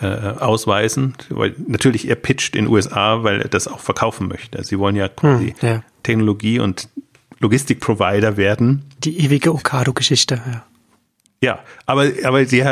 äh, ausweisen, weil natürlich er pitcht in den USA, weil er das auch verkaufen möchte. Sie wollen ja quasi hm, ja. Technologie und Logistikprovider werden. Die ewige Okado-Geschichte, ja. Ja, aber, aber sie,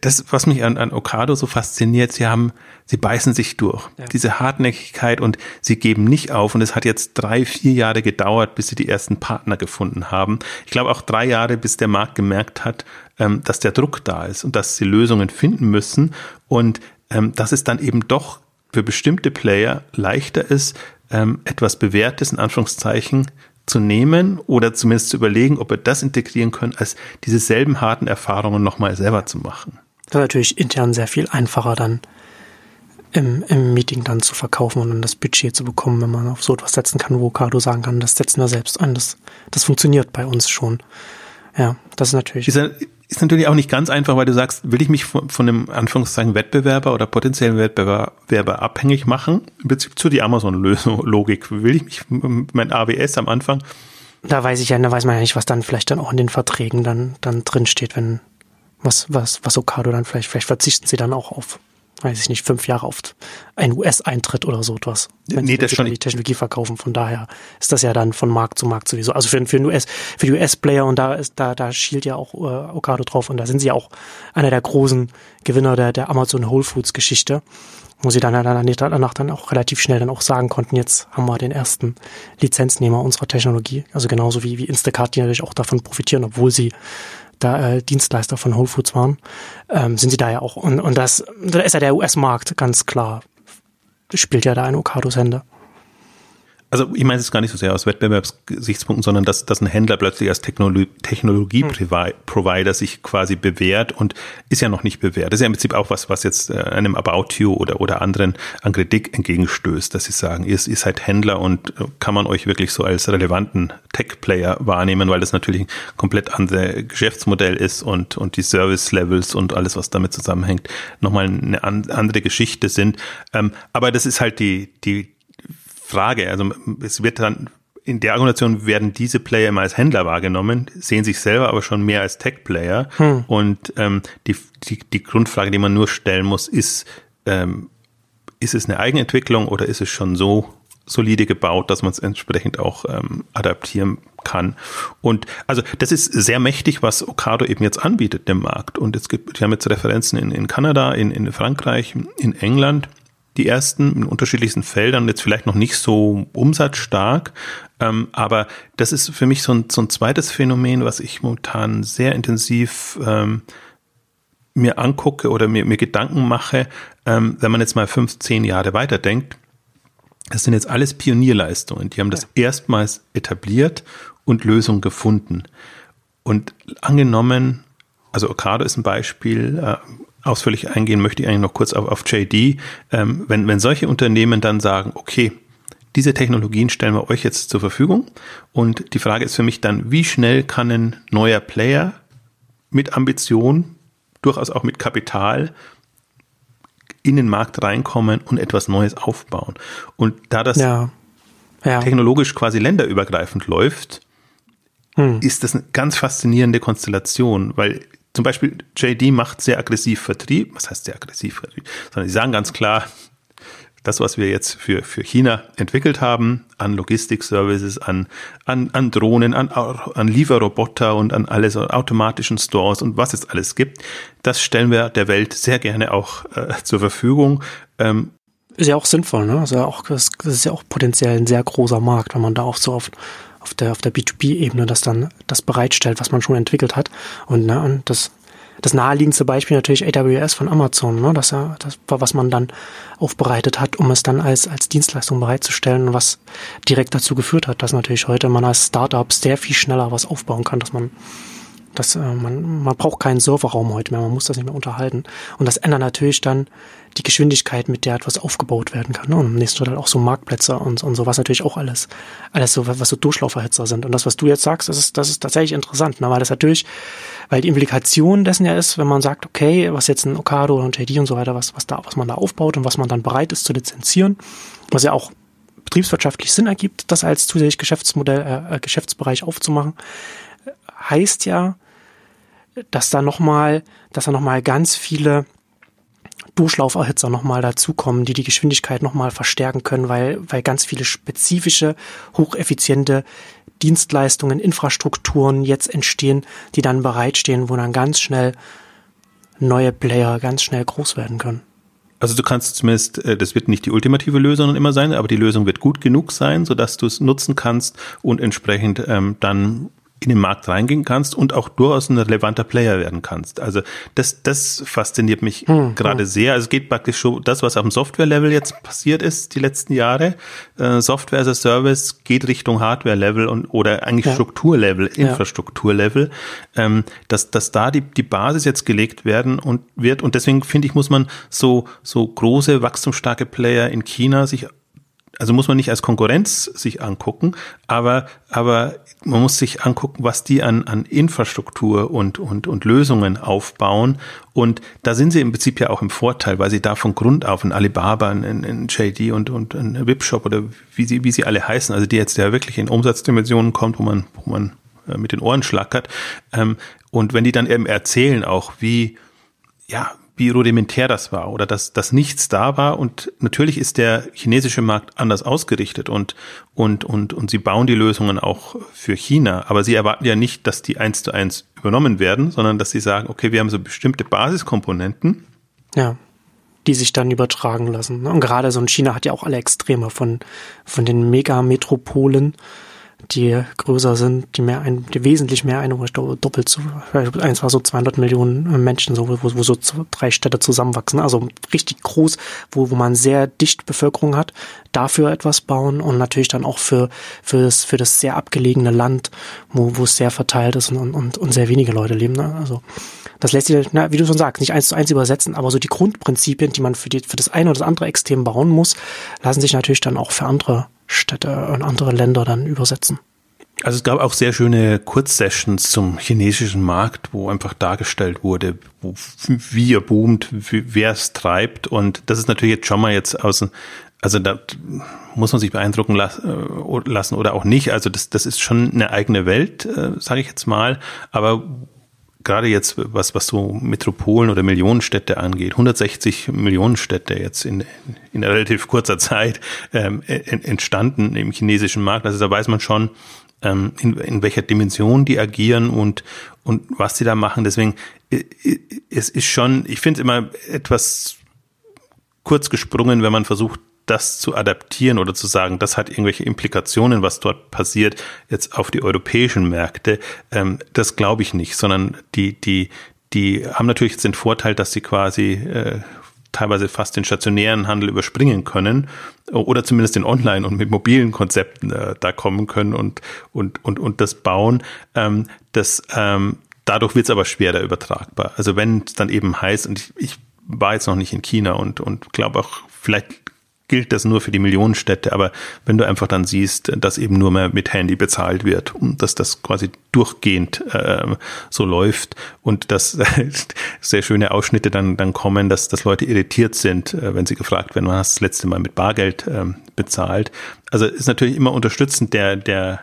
das, was mich an, an Okado so fasziniert, sie haben, sie beißen sich durch. Ja. Diese Hartnäckigkeit und sie geben nicht auf. Und es hat jetzt drei, vier Jahre gedauert, bis sie die ersten Partner gefunden haben. Ich glaube auch drei Jahre, bis der Markt gemerkt hat, ähm, dass der Druck da ist und dass sie Lösungen finden müssen. Und ähm, dass es dann eben doch für bestimmte Player leichter ist, ähm, etwas Bewährtes in Anführungszeichen zu nehmen oder zumindest zu überlegen, ob wir das integrieren können, als diese selben harten Erfahrungen nochmal selber zu machen. Das ist natürlich intern sehr viel einfacher dann im, im Meeting dann zu verkaufen und dann das Budget zu bekommen, wenn man auf so etwas setzen kann, wo Cardo sagen kann, das setzen wir selbst ein. Das, das funktioniert bei uns schon. Ja, das ist natürlich. Ist, ist natürlich auch nicht ganz einfach, weil du sagst, will ich mich von, von einem Anführungszeichen Wettbewerber oder potenziellen Wettbewerber abhängig machen? In Bezug zu die Amazon-Logik. Will ich mich, mein AWS am Anfang? Da weiß ich ja, da weiß man ja nicht, was dann vielleicht dann auch in den Verträgen dann, dann drin steht, wenn, was, was, was Okado dann vielleicht, vielleicht verzichten sie dann auch auf weiß ich nicht, fünf Jahre auf ein US-Eintritt oder so etwas. Wenn nee, das schon die Technologie verkaufen. Von daher ist das ja dann von Markt zu Markt sowieso. Also für, für, den US, für die US-Player und da ist, da, da schielt ja auch äh, Okado drauf und da sind sie ja auch einer der großen Gewinner der, der Amazon Whole Foods Geschichte. Wo sie dann danach dann auch relativ schnell dann auch sagen konnten, jetzt haben wir den ersten Lizenznehmer unserer Technologie. Also genauso wie, wie Instacart, die natürlich auch davon profitieren, obwohl sie da äh, Dienstleister von Whole Foods waren, ähm, sind sie da ja auch. Und, und das, da ist ja der US-Markt ganz klar, spielt ja da in Okados Hände. Also ich meine es gar nicht so sehr aus Wettbewerbsgesichtspunkten, sondern dass, dass ein Händler plötzlich als Technologie, Technologie-Provider sich quasi bewährt und ist ja noch nicht bewährt. Das ist ja im Prinzip auch was, was jetzt äh, einem About You oder, oder anderen an Kritik entgegenstößt, dass sie sagen, ihr, ihr seid Händler und äh, kann man euch wirklich so als relevanten Tech-Player wahrnehmen, weil das natürlich ein komplett anderes Geschäftsmodell ist und, und die Service-Levels und alles, was damit zusammenhängt, nochmal eine andere Geschichte sind. Ähm, aber das ist halt die, die, Frage. Also es wird dann in der Argumentation werden diese Player immer als Händler wahrgenommen, sehen sich selber aber schon mehr als Tech-Player. Hm. Und ähm, die, die, die Grundfrage, die man nur stellen muss, ist, ähm, ist es eine Eigenentwicklung oder ist es schon so solide gebaut, dass man es entsprechend auch ähm, adaptieren kann. Und also das ist sehr mächtig, was Ocado eben jetzt anbietet dem Markt. Und es gibt, die haben jetzt Referenzen in, in Kanada, in, in Frankreich, in England die ersten in unterschiedlichsten Feldern, jetzt vielleicht noch nicht so umsatzstark, ähm, aber das ist für mich so ein, so ein zweites Phänomen, was ich momentan sehr intensiv ähm, mir angucke oder mir, mir Gedanken mache, ähm, wenn man jetzt mal fünf, zehn Jahre weiterdenkt. Das sind jetzt alles Pionierleistungen. Die haben das ja. erstmals etabliert und Lösungen gefunden. Und angenommen, also Ocado ist ein Beispiel, äh, ausführlich eingehen möchte ich eigentlich noch kurz auf, auf JD. Ähm, wenn, wenn solche Unternehmen dann sagen, okay, diese Technologien stellen wir euch jetzt zur Verfügung und die Frage ist für mich dann, wie schnell kann ein neuer Player mit Ambition, durchaus auch mit Kapital in den Markt reinkommen und etwas Neues aufbauen. Und da das ja. Ja. technologisch quasi länderübergreifend läuft, hm. ist das eine ganz faszinierende Konstellation, weil zum Beispiel JD macht sehr aggressiv Vertrieb. Was heißt sehr aggressiv Vertrieb? Sondern sie sagen ganz klar, das, was wir jetzt für, für China entwickelt haben, an Logistik-Services, an, an, an Drohnen, an, an Lieferroboter und an alles, automatischen Stores und was es alles gibt, das stellen wir der Welt sehr gerne auch äh, zur Verfügung. Ähm, ist ja auch sinnvoll, ne? Also auch, das ist ja auch potenziell ein sehr großer Markt, wenn man da auch so oft auf der, auf der B2B-Ebene das dann das bereitstellt, was man schon entwickelt hat. Und, ne, und das, das naheliegendste Beispiel natürlich AWS von Amazon, ne? das, das war, was man dann aufbereitet hat, um es dann als, als Dienstleistung bereitzustellen, was direkt dazu geführt hat, dass natürlich heute man als Startup sehr viel schneller was aufbauen kann, dass man das, äh, man, man braucht keinen Serverraum heute mehr, man muss das nicht mehr unterhalten. Und das ändert natürlich dann die Geschwindigkeit, mit der etwas aufgebaut werden kann. Ne? Und im nächsten Schritt halt auch so Marktplätze und, und so, was natürlich auch alles, alles so, was so Durchlauferhitzer sind. Und das, was du jetzt sagst, das ist, das ist tatsächlich interessant, ne? weil das natürlich, weil die Implikation dessen ja ist, wenn man sagt, okay, was jetzt ein Ocado und JD und so weiter, was, was da, was man da aufbaut und was man dann bereit ist zu lizenzieren, was ja auch betriebswirtschaftlich Sinn ergibt, das als zusätzlich Geschäftsmodell, äh, äh Geschäftsbereich aufzumachen, heißt ja, dass da nochmal, dass da nochmal ganz viele Durchlauferhitzer nochmal dazukommen, die die Geschwindigkeit nochmal verstärken können, weil, weil ganz viele spezifische, hocheffiziente Dienstleistungen, Infrastrukturen jetzt entstehen, die dann bereitstehen, wo dann ganz schnell neue Player ganz schnell groß werden können. Also du kannst zumindest, äh, das wird nicht die ultimative Lösung immer sein, aber die Lösung wird gut genug sein, sodass du es nutzen kannst und entsprechend ähm, dann in den Markt reingehen kannst und auch durchaus ein relevanter Player werden kannst. Also das, das fasziniert mich hm, gerade hm. sehr. Also es geht praktisch schon das, was dem Software-Level jetzt passiert ist die letzten Jahre. Äh, Software as a Service geht Richtung Hardware-Level und oder eigentlich ja. Strukturlevel, Infrastrukturlevel, ähm, dass, dass da die, die Basis jetzt gelegt werden und wird. Und deswegen finde ich, muss man so, so große, wachstumsstarke Player in China sich also muss man nicht als Konkurrenz sich angucken, aber, aber man muss sich angucken, was die an, an Infrastruktur und, und, und Lösungen aufbauen. Und da sind sie im Prinzip ja auch im Vorteil, weil sie da von Grund auf ein Alibaba, ein, ein JD und, und ein Webshop oder wie sie, wie sie alle heißen, also die jetzt ja wirklich in Umsatzdimensionen kommt, wo man, wo man äh, mit den Ohren schlackert. Ähm, und wenn die dann eben erzählen auch, wie, ja, wie rudimentär das war oder dass, dass nichts da war. Und natürlich ist der chinesische Markt anders ausgerichtet und, und, und, und sie bauen die Lösungen auch für China. Aber sie erwarten ja nicht, dass die eins zu eins übernommen werden, sondern dass sie sagen, okay, wir haben so bestimmte Basiskomponenten. Ja. Die sich dann übertragen lassen. Und gerade so ein China hat ja auch alle Extreme von, von den Megametropolen die größer sind, die mehr ein, die wesentlich mehr Einwohner, ich glaube doppelt so, eins war so 200 Millionen Menschen, so, wo, wo so drei Städte zusammenwachsen, also richtig groß, wo, wo man sehr dicht Bevölkerung hat, dafür etwas bauen und natürlich dann auch für, für das, für das sehr abgelegene Land, wo, wo es sehr verteilt ist und, und, und sehr wenige Leute leben, ne? also das lässt sich, na, wie du schon sagst, nicht eins zu eins übersetzen, aber so die Grundprinzipien, die man für, die, für das eine oder das andere Extrem bauen muss, lassen sich natürlich dann auch für andere Städte und andere Länder dann übersetzen. Also es gab auch sehr schöne Kurzsessions zum chinesischen Markt, wo einfach dargestellt wurde, wo, wie er boomt, wer es treibt. Und das ist natürlich jetzt schon mal jetzt aus, also da muss man sich beeindrucken äh, lassen oder auch nicht. Also das, das ist schon eine eigene Welt, äh, sage ich jetzt mal. Aber gerade jetzt, was, was so Metropolen oder Millionenstädte angeht, 160 Millionenstädte jetzt in, in relativ kurzer Zeit ähm, entstanden im chinesischen Markt. Also da weiß man schon, ähm, in, in welcher Dimension die agieren und, und was sie da machen. Deswegen, es ist schon, ich finde es immer etwas kurz gesprungen, wenn man versucht, das zu adaptieren oder zu sagen, das hat irgendwelche Implikationen, was dort passiert, jetzt auf die europäischen Märkte, ähm, das glaube ich nicht, sondern die, die, die haben natürlich jetzt den Vorteil, dass sie quasi äh, teilweise fast den stationären Handel überspringen können oder zumindest den Online- und mit mobilen Konzepten äh, da kommen können und, und, und, und das bauen. Ähm, das, ähm, dadurch wird es aber schwerer übertragbar. Also wenn es dann eben heißt, und ich, ich war jetzt noch nicht in China und, und glaube auch, vielleicht gilt das nur für die Millionenstädte, aber wenn du einfach dann siehst, dass eben nur mehr mit Handy bezahlt wird und dass das quasi durchgehend äh, so läuft und dass äh, sehr schöne Ausschnitte dann, dann kommen, dass, dass Leute irritiert sind, äh, wenn sie gefragt werden, wann hast du das letzte Mal mit Bargeld äh, bezahlt. Also ist natürlich immer unterstützend der, der,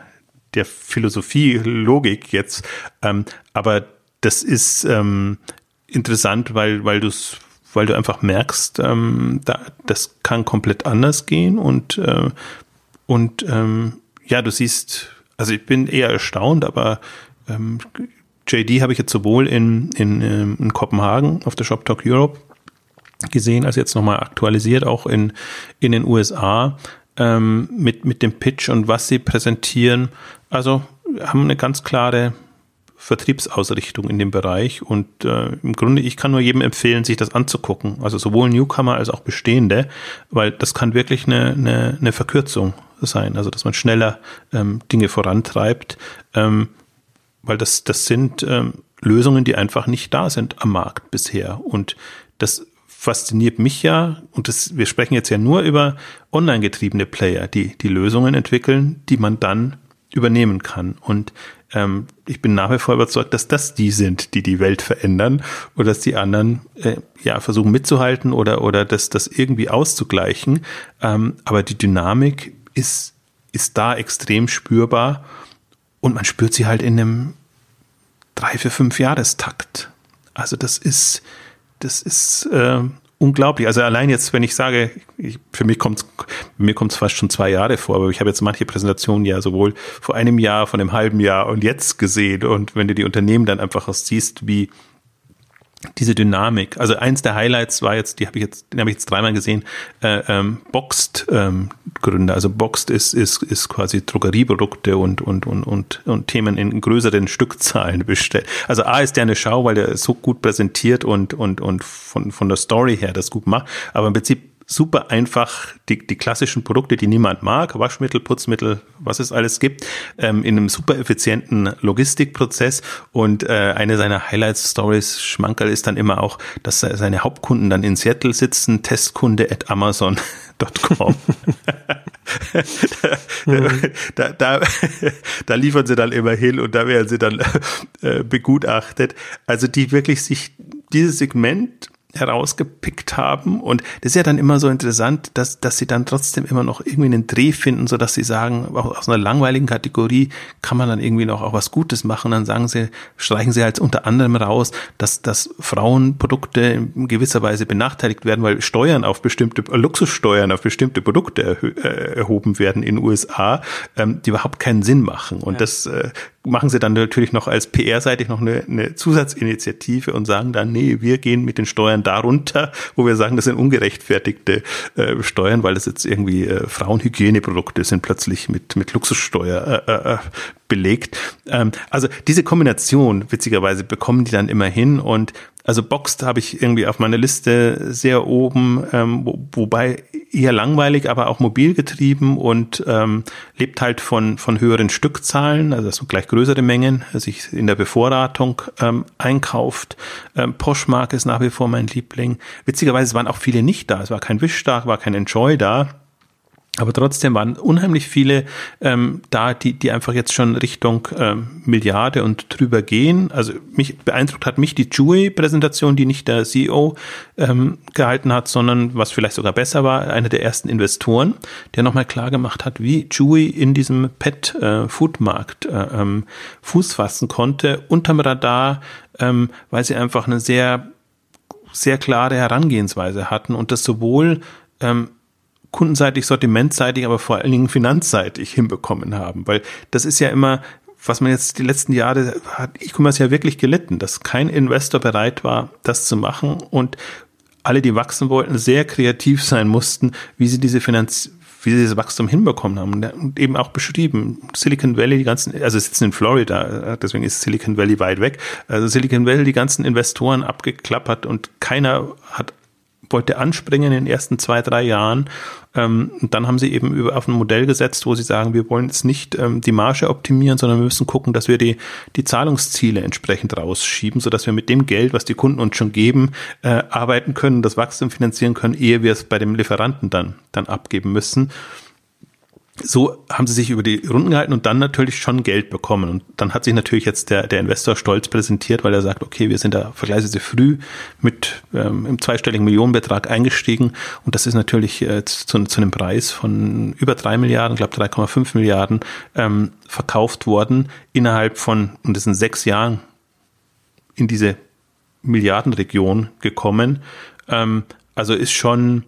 der Philosophie, Logik jetzt, ähm, aber das ist ähm, interessant, weil, weil du es weil du einfach merkst, ähm, da, das kann komplett anders gehen und, äh, und ähm, ja, du siehst, also ich bin eher erstaunt, aber ähm, JD habe ich jetzt sowohl in, in, ähm, in Kopenhagen auf der Shop Talk Europe gesehen, als jetzt nochmal aktualisiert, auch in, in den USA ähm, mit, mit dem Pitch und was sie präsentieren. Also haben eine ganz klare Vertriebsausrichtung in dem Bereich. Und äh, im Grunde, ich kann nur jedem empfehlen, sich das anzugucken. Also sowohl Newcomer als auch Bestehende, weil das kann wirklich eine, eine, eine Verkürzung sein. Also dass man schneller ähm, Dinge vorantreibt. Ähm, weil das, das sind ähm, Lösungen, die einfach nicht da sind am Markt bisher. Und das fasziniert mich ja, und das, wir sprechen jetzt ja nur über online getriebene Player, die die Lösungen entwickeln, die man dann übernehmen kann. Und ähm, ich bin nach wie vor überzeugt, dass das die sind, die die Welt verändern oder dass die anderen äh, ja versuchen mitzuhalten oder oder das das irgendwie auszugleichen. Ähm, aber die Dynamik ist ist da extrem spürbar und man spürt sie halt in einem drei, vier, fünf Jahrestakt. Also das ist das ist äh, unglaublich. Also allein jetzt, wenn ich sage, ich, für mich kommt mir kommt es fast schon zwei Jahre vor, aber ich habe jetzt manche Präsentationen ja sowohl vor einem Jahr, von einem halben Jahr und jetzt gesehen. Und wenn du die Unternehmen dann einfach siehst, wie diese Dynamik. Also eins der Highlights war jetzt, die habe ich jetzt, den habe ich jetzt dreimal gesehen, äh, ähm, Boxed ähm, Gründer. Also Boxed ist ist ist quasi Drogerieprodukte und und und und und Themen in größeren Stückzahlen bestellt. Also A ist der eine Schau, weil der so gut präsentiert und und und von von der Story her das gut macht. Aber im Prinzip super einfach die, die klassischen Produkte, die niemand mag, Waschmittel, Putzmittel, was es alles gibt, ähm, in einem super effizienten Logistikprozess. Und äh, eine seiner Highlights-Stories, Schmankerl, ist dann immer auch, dass seine Hauptkunden dann in Seattle sitzen, Testkunde at Amazon.com. da, da, da liefern sie dann immer hin und da werden sie dann äh, begutachtet. Also die wirklich sich dieses Segment herausgepickt haben. Und das ist ja dann immer so interessant, dass, dass sie dann trotzdem immer noch irgendwie einen Dreh finden, so dass sie sagen, auch aus einer langweiligen Kategorie kann man dann irgendwie noch auch was Gutes machen. Dann sagen sie, streichen sie halt unter anderem raus, dass, dass Frauenprodukte in gewisser Weise benachteiligt werden, weil Steuern auf bestimmte, Luxussteuern auf bestimmte Produkte äh, erhoben werden in den USA, ähm, die überhaupt keinen Sinn machen. Und ja. das äh, machen sie dann natürlich noch als PR-seitig noch eine, eine Zusatzinitiative und sagen dann, nee, wir gehen mit den Steuern darunter, wo wir sagen, das sind ungerechtfertigte äh, Steuern, weil das jetzt irgendwie äh, Frauenhygieneprodukte sind plötzlich mit, mit Luxussteuer äh, äh, äh belegt. Ähm, also diese Kombination, witzigerweise, bekommen die dann immer hin und also Boxed habe ich irgendwie auf meiner Liste sehr oben, ähm, wo, wobei eher langweilig, aber auch mobil getrieben und ähm, lebt halt von, von höheren Stückzahlen, also so gleich größere Mengen, sich in der Bevorratung ähm, einkauft. Ähm, Poshmark ist nach wie vor mein Liebling. Witzigerweise waren auch viele nicht da. Es war kein Wischstark, war kein Enjoy da. Aber trotzdem waren unheimlich viele ähm, da, die, die einfach jetzt schon Richtung ähm, Milliarde und drüber gehen. Also mich beeindruckt hat mich die Chewy-Präsentation, die nicht der CEO ähm, gehalten hat, sondern was vielleicht sogar besser war, einer der ersten Investoren, der nochmal klar gemacht hat, wie Chewy in diesem Pet-Food-Markt äh, äh, ähm, Fuß fassen konnte, unterm Radar, ähm, weil sie einfach eine sehr, sehr klare Herangehensweise hatten und das sowohl ähm, kundenseitig, sortimentseitig, aber vor allen Dingen finanzseitig hinbekommen haben. Weil das ist ja immer, was man jetzt die letzten Jahre hat, E-Commerce ja wirklich gelitten, dass kein Investor bereit war, das zu machen und alle, die wachsen wollten, sehr kreativ sein mussten, wie sie diese Finanz wie sie dieses Wachstum hinbekommen haben und eben auch beschrieben. Silicon Valley, die ganzen, also sitzen in Florida, deswegen ist Silicon Valley weit weg. Also Silicon Valley, die ganzen Investoren abgeklappert und keiner hat wollte anspringen in den ersten zwei, drei Jahren. Ähm, und dann haben sie eben über, auf ein Modell gesetzt, wo sie sagen, wir wollen jetzt nicht ähm, die Marge optimieren, sondern wir müssen gucken, dass wir die, die Zahlungsziele entsprechend rausschieben, sodass wir mit dem Geld, was die Kunden uns schon geben, äh, arbeiten können, das Wachstum finanzieren können, ehe wir es bei dem Lieferanten dann, dann abgeben müssen so haben sie sich über die Runden gehalten und dann natürlich schon Geld bekommen. Und dann hat sich natürlich jetzt der, der Investor stolz präsentiert, weil er sagt, okay, wir sind da vergleichsweise früh mit ähm, im zweistelligen Millionenbetrag eingestiegen. Und das ist natürlich äh, zu, zu einem Preis von über drei Milliarden, glaube 3,5 Milliarden, ähm, verkauft worden innerhalb von, und das sind sechs Jahren in diese Milliardenregion gekommen. Ähm, also ist schon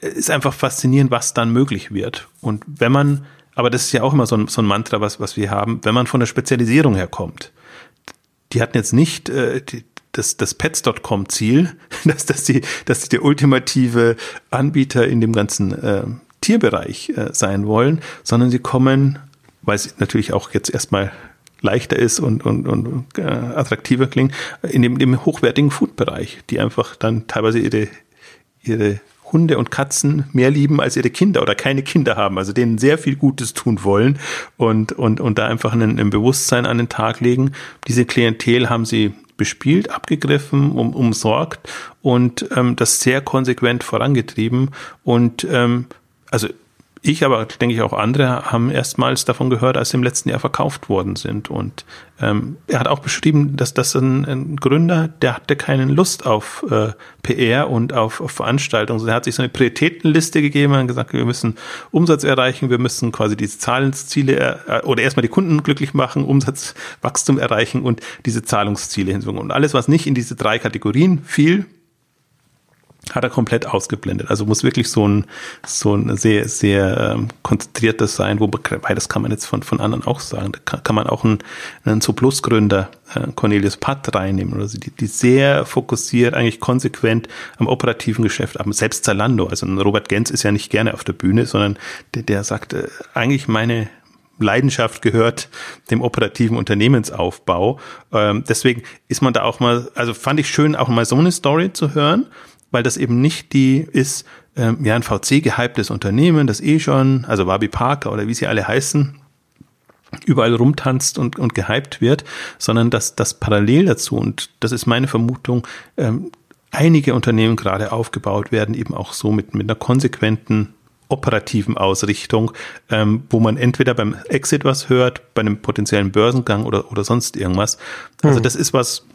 ist einfach faszinierend, was dann möglich wird. Und wenn man, aber das ist ja auch immer so ein, so ein Mantra, was, was wir haben, wenn man von der Spezialisierung herkommt. Die hatten jetzt nicht äh, die, das, das Pets.com-Ziel, dass, dass, die, dass die der ultimative Anbieter in dem ganzen äh, Tierbereich äh, sein wollen, sondern sie kommen, weil es natürlich auch jetzt erstmal leichter ist und, und, und äh, attraktiver klingt, in dem, dem hochwertigen Food-Bereich, die einfach dann teilweise ihre, ihre Hunde und Katzen mehr lieben als ihre Kinder oder keine Kinder haben, also denen sehr viel Gutes tun wollen und, und, und da einfach ein, ein Bewusstsein an den Tag legen. Diese Klientel haben sie bespielt, abgegriffen, um, umsorgt und ähm, das sehr konsequent vorangetrieben. Und ähm, also ich, aber denke ich auch andere, haben erstmals davon gehört, als sie im letzten Jahr verkauft worden sind. Und ähm, er hat auch beschrieben, dass das ein, ein Gründer, der hatte keine Lust auf äh, PR und auf, auf Veranstaltungen. Also er hat sich so eine Prioritätenliste gegeben und gesagt, wir müssen Umsatz erreichen, wir müssen quasi diese Zahlensziele äh, oder erstmal die Kunden glücklich machen, Umsatzwachstum erreichen und diese Zahlungsziele hinzufügen. Und alles, was nicht in diese drei Kategorien fiel, hat er komplett ausgeblendet. Also muss wirklich so ein, so ein sehr, sehr ähm, konzentriertes sein, wobei das kann man jetzt von, von anderen auch sagen. Da kann, kann man auch einen, einen Zooplus-Gründer, äh, Cornelius Patt reinnehmen oder so, die, die sehr fokussiert, eigentlich konsequent am operativen Geschäft arbeiten. Selbst Zalando, also Robert Gens ist ja nicht gerne auf der Bühne, sondern der, der sagt, äh, eigentlich meine, Leidenschaft gehört dem operativen Unternehmensaufbau. Ähm, deswegen ist man da auch mal, also fand ich schön, auch mal so eine Story zu hören weil das eben nicht die ist, ähm, ja, ein VC-gehyptes Unternehmen, das eh schon, also Wabi Parker oder wie sie alle heißen, überall rumtanzt und, und gehypt wird, sondern dass das parallel dazu, und das ist meine Vermutung, ähm, einige Unternehmen gerade aufgebaut werden, eben auch so mit, mit einer konsequenten operativen Ausrichtung, ähm, wo man entweder beim Exit was hört, bei einem potenziellen Börsengang oder, oder sonst irgendwas. Also hm. das ist was,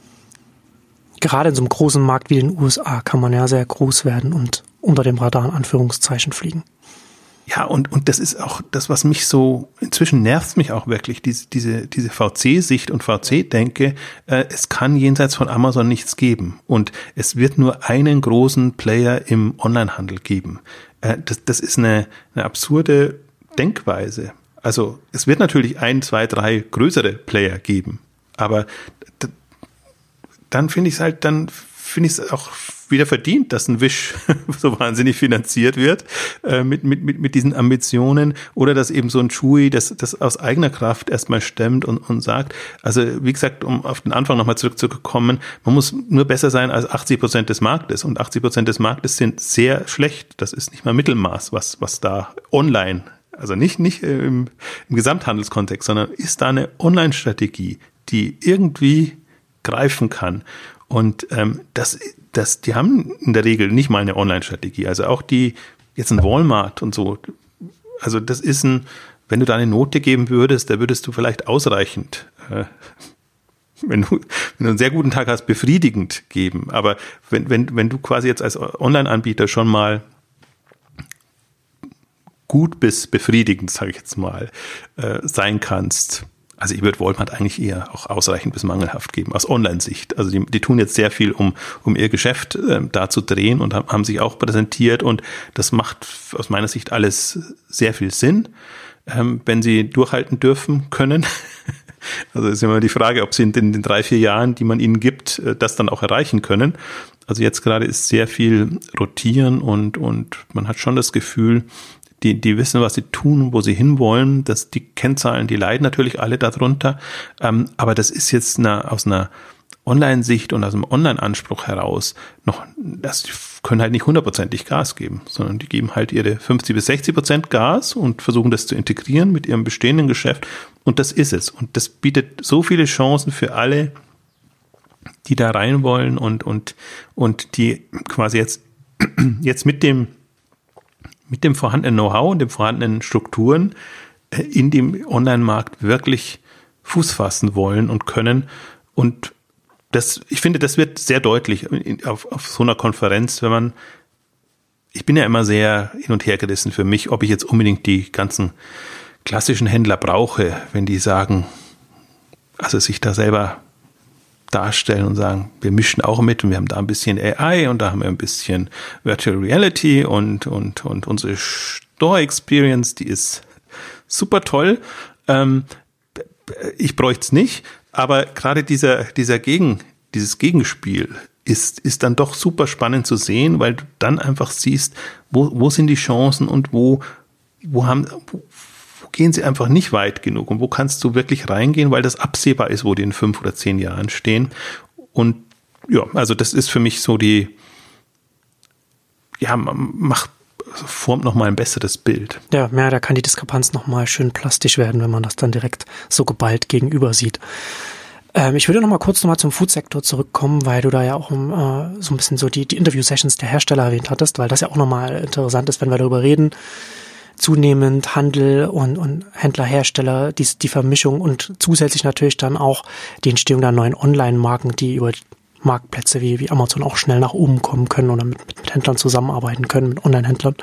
gerade in so einem großen Markt wie den USA kann man ja sehr groß werden und unter dem Radar in Anführungszeichen fliegen. Ja, und, und das ist auch das, was mich so, inzwischen nervt mich auch wirklich, diese, diese, diese VC-Sicht und VC-Denke, äh, es kann jenseits von Amazon nichts geben. Und es wird nur einen großen Player im Onlinehandel geben. Äh, das, das ist eine, eine absurde Denkweise. Also es wird natürlich ein, zwei, drei größere Player geben, aber dann finde ich es halt, dann finde ich es auch wieder verdient, dass ein Wish so wahnsinnig finanziert wird äh, mit, mit, mit, mit diesen Ambitionen oder dass eben so ein Chui das, das aus eigener Kraft erstmal stemmt und, und sagt, also wie gesagt, um auf den Anfang nochmal zurückzukommen, man muss nur besser sein als 80 Prozent des Marktes und 80 Prozent des Marktes sind sehr schlecht. Das ist nicht mal Mittelmaß, was, was da online also nicht, nicht im, im Gesamthandelskontext, sondern ist da eine Online-Strategie, die irgendwie greifen kann. Und ähm, das, das, die haben in der Regel nicht mal eine Online-Strategie. Also auch die, jetzt ein Walmart und so. Also das ist ein, wenn du da eine Note geben würdest, da würdest du vielleicht ausreichend, äh, wenn, du, wenn du einen sehr guten Tag hast, befriedigend geben. Aber wenn, wenn, wenn du quasi jetzt als Online-Anbieter schon mal gut bis befriedigend, sage ich jetzt mal, äh, sein kannst, also ich würde Walmart eigentlich eher auch ausreichend bis mangelhaft geben, aus Online-Sicht. Also die, die tun jetzt sehr viel, um, um ihr Geschäft äh, da zu drehen und haben, sich auch präsentiert und das macht aus meiner Sicht alles sehr viel Sinn, ähm, wenn sie durchhalten dürfen können. also ist immer die Frage, ob sie in den, den drei, vier Jahren, die man ihnen gibt, äh, das dann auch erreichen können. Also jetzt gerade ist sehr viel rotieren und, und man hat schon das Gefühl, die, die wissen, was sie tun, wo sie hinwollen. Das, die Kennzahlen, die leiden natürlich alle darunter. Ähm, aber das ist jetzt eine, aus einer Online-Sicht und aus einem Online-Anspruch heraus noch, das können halt nicht hundertprozentig Gas geben, sondern die geben halt ihre 50 bis 60 Prozent Gas und versuchen das zu integrieren mit ihrem bestehenden Geschäft. Und das ist es. Und das bietet so viele Chancen für alle, die da rein wollen und, und, und die quasi jetzt, jetzt mit dem mit dem vorhandenen Know-how und den vorhandenen Strukturen äh, in dem Online-Markt wirklich Fuß fassen wollen und können. Und das, ich finde, das wird sehr deutlich auf, auf so einer Konferenz, wenn man, ich bin ja immer sehr hin und her gerissen für mich, ob ich jetzt unbedingt die ganzen klassischen Händler brauche, wenn die sagen, also sich da selber darstellen und sagen, wir mischen auch mit und wir haben da ein bisschen AI und da haben wir ein bisschen Virtual Reality und, und, und unsere Store Experience, die ist super toll. Ähm, ich bräuchte es nicht, aber gerade dieser, dieser Gegen, dieses Gegenspiel ist, ist dann doch super spannend zu sehen, weil du dann einfach siehst, wo, wo sind die Chancen und wo, wo haben, gehen sie einfach nicht weit genug und wo kannst du wirklich reingehen, weil das absehbar ist, wo die in fünf oder zehn Jahren stehen. Und ja, also das ist für mich so die, ja, macht, formt nochmal ein besseres Bild. Ja, ja, da kann die Diskrepanz nochmal schön plastisch werden, wenn man das dann direkt so geballt gegenüber sieht. Ähm, ich würde nochmal kurz nochmal zum Food-Sektor zurückkommen, weil du da ja auch um, äh, so ein bisschen so die, die Interview-Sessions der Hersteller erwähnt hattest, weil das ja auch nochmal interessant ist, wenn wir darüber reden, zunehmend Handel und, und Händler, Hersteller, die, die Vermischung und zusätzlich natürlich dann auch die Entstehung der neuen Online-Marken, die über Marktplätze wie, wie Amazon auch schnell nach oben kommen können oder mit, mit Händlern zusammenarbeiten können, mit Online-Händlern.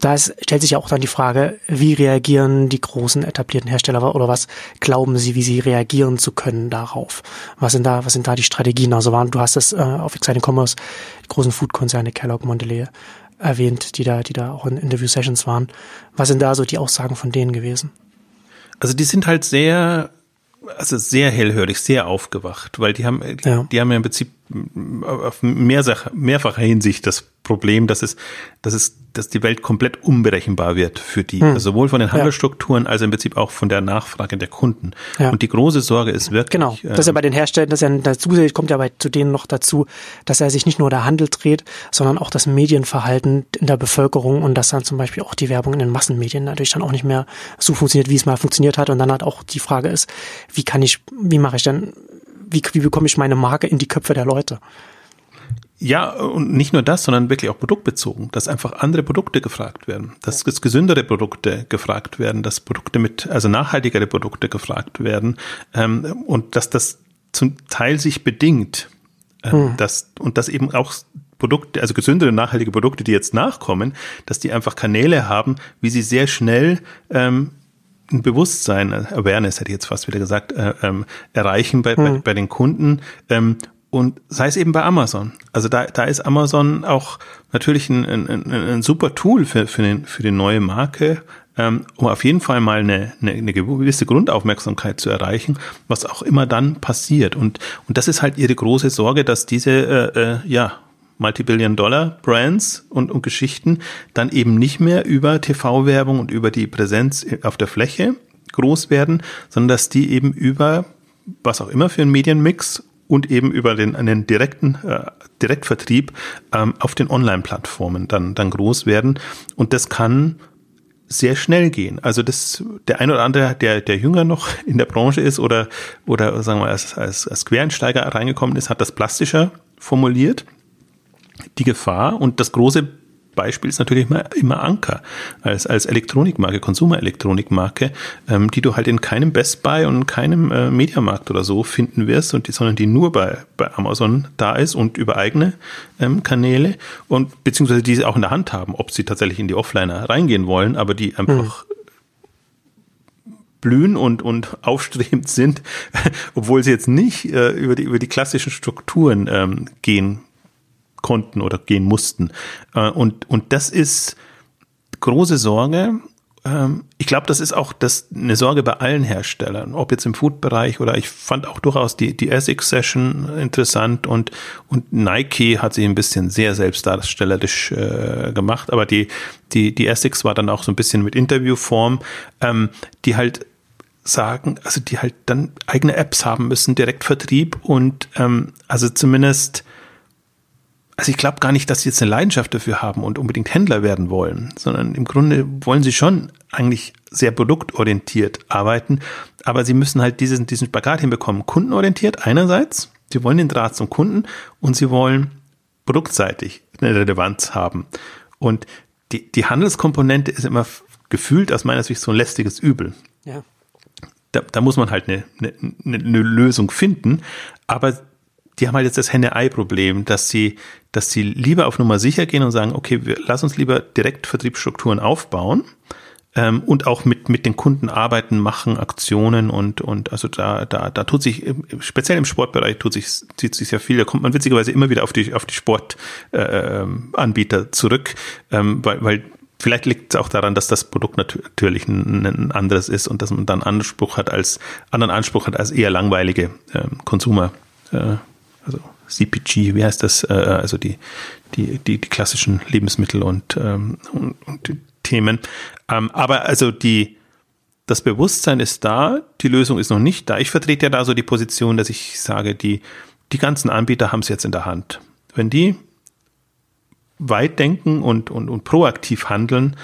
Da stellt sich ja auch dann die Frage, wie reagieren die großen etablierten Hersteller oder was glauben sie, wie sie reagieren zu können darauf? Was sind da, was sind da die Strategien? Also waren, du hast es äh, auf Exciting Commerce, die großen Food-Konzerne, Kellogg, Mondelez, erwähnt, die da, die da auch in Interview-Sessions waren. Was sind da so die Aussagen von denen gewesen? Also die sind halt sehr, also sehr hellhörig, sehr aufgewacht, weil die haben, ja. die haben ja im Prinzip auf mehrfacher Hinsicht das Problem, dass es, dass es dass die Welt komplett unberechenbar wird für die, hm. also sowohl von den Handelsstrukturen ja. als im Prinzip auch von der Nachfrage der Kunden. Ja. Und die große Sorge ist wirklich. Genau, das ist ja ähm, bei den Herstellern, das ja dazu kommt ja bei zu denen noch dazu, dass er sich nicht nur der Handel dreht, sondern auch das Medienverhalten in der Bevölkerung und dass dann zum Beispiel auch die Werbung in den Massenmedien natürlich dann auch nicht mehr so funktioniert, wie es mal funktioniert hat. Und dann halt auch die Frage ist, wie kann ich, wie mache ich denn, wie, wie bekomme ich meine Marke in die Köpfe der Leute? Ja, und nicht nur das, sondern wirklich auch produktbezogen, dass einfach andere Produkte gefragt werden, dass ja. gesündere Produkte gefragt werden, dass Produkte mit, also nachhaltigere Produkte gefragt werden ähm, und dass das zum Teil sich bedingt, ähm, hm. dass, und dass eben auch Produkte, also gesündere, nachhaltige Produkte, die jetzt nachkommen, dass die einfach Kanäle haben, wie sie sehr schnell ähm, ein Bewusstsein, Awareness hätte ich jetzt fast wieder gesagt, äh, ähm, erreichen bei, hm. bei, bei den Kunden ähm, und sei es eben bei Amazon. Also da, da ist Amazon auch natürlich ein, ein, ein super Tool für, für, den, für die neue Marke, ähm, um auf jeden Fall mal eine, eine, eine gewisse Grundaufmerksamkeit zu erreichen, was auch immer dann passiert. Und, und das ist halt ihre große Sorge, dass diese äh, äh, ja, Multibillion-Dollar-Brands und, und Geschichten dann eben nicht mehr über TV-Werbung und über die Präsenz auf der Fläche groß werden, sondern dass die eben über was auch immer für einen Medienmix und eben über den einen direkten äh, Direktvertrieb ähm, auf den Online-Plattformen dann dann groß werden und das kann sehr schnell gehen. Also das der ein oder andere, der der jünger noch in der Branche ist oder oder sagen wir als als, als Quereinsteiger reingekommen ist, hat das plastischer formuliert. Die Gefahr und das große Beispiel ist natürlich immer, immer Anker als, als Elektronikmarke, Konsumerelektronikmarke, ähm, die du halt in keinem Best Buy und keinem äh, Mediamarkt oder so finden wirst, und die, sondern die nur bei, bei Amazon da ist und über eigene ähm, Kanäle und beziehungsweise die sie auch in der Hand haben, ob sie tatsächlich in die Offliner reingehen wollen, aber die einfach hm blühen und, und aufstrebend sind, obwohl sie jetzt nicht äh, über, die, über die klassischen Strukturen ähm, gehen konnten oder gehen mussten. Äh, und, und das ist große Sorge. Ähm, ich glaube, das ist auch das, eine Sorge bei allen Herstellern, ob jetzt im Food-Bereich oder ich fand auch durchaus die, die Essex-Session interessant und, und Nike hat sich ein bisschen sehr selbstdarstellerisch äh, gemacht, aber die, die, die Essex war dann auch so ein bisschen mit Interviewform, ähm, die halt sagen, also die halt dann eigene Apps haben müssen, Direktvertrieb und ähm, also zumindest also ich glaube gar nicht, dass sie jetzt eine Leidenschaft dafür haben und unbedingt Händler werden wollen, sondern im Grunde wollen sie schon eigentlich sehr produktorientiert arbeiten, aber sie müssen halt diesen, diesen Spagat hinbekommen. Kundenorientiert einerseits, sie wollen den Draht zum Kunden und sie wollen produktseitig eine Relevanz haben. Und die, die Handelskomponente ist immer gefühlt aus meiner Sicht so ein lästiges Übel. Ja. Da, da muss man halt eine, eine, eine Lösung finden, aber die haben halt jetzt das Henne-Ei-Problem, dass sie, dass sie lieber auf Nummer sicher gehen und sagen, okay, wir, lass uns lieber direkt Vertriebsstrukturen aufbauen ähm, und auch mit, mit den Kunden arbeiten, machen, Aktionen und, und also da, da, da tut sich, speziell im Sportbereich tut sich, zieht sich sehr viel, da kommt man witzigerweise immer wieder auf die, auf die Sportanbieter äh, zurück, ähm, weil, weil Vielleicht liegt es auch daran, dass das Produkt natürlich ein, anderes ist und dass man dann Anspruch hat als anderen Anspruch hat als eher langweilige ähm, Konsumer äh, also CPG, wie heißt das, äh, also die, die, die, die klassischen Lebensmittel und, ähm, und, und Themen. Ähm, aber also die, das Bewusstsein ist da, die Lösung ist noch nicht da. Ich vertrete ja da so die Position, dass ich sage, die, die ganzen Anbieter haben es jetzt in der Hand. Wenn die weit denken und, und, und proaktiv handeln,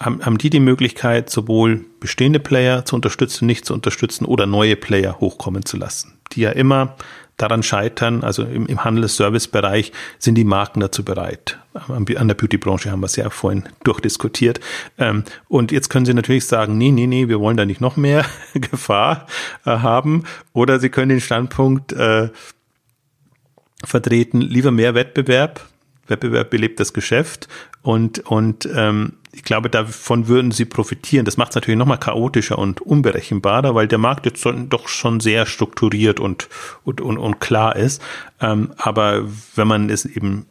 haben, haben die die Möglichkeit, sowohl bestehende Player zu unterstützen, nicht zu unterstützen oder neue Player hochkommen zu lassen, die ja immer daran scheitern, also im, im Handels-Service-Bereich sind die Marken dazu bereit. An der Beauty-Branche haben wir es ja vorhin durchdiskutiert. Ähm, und jetzt können Sie natürlich sagen, nee, nee, nee, wir wollen da nicht noch mehr Gefahr äh, haben. Oder Sie können den Standpunkt äh, vertreten, lieber mehr Wettbewerb. Wettbewerb belebt das Geschäft und, und ähm, ich glaube, davon würden sie profitieren. Das macht es natürlich nochmal chaotischer und unberechenbarer, weil der Markt jetzt doch schon sehr strukturiert und, und, und, und klar ist. Ähm, aber wenn man es eben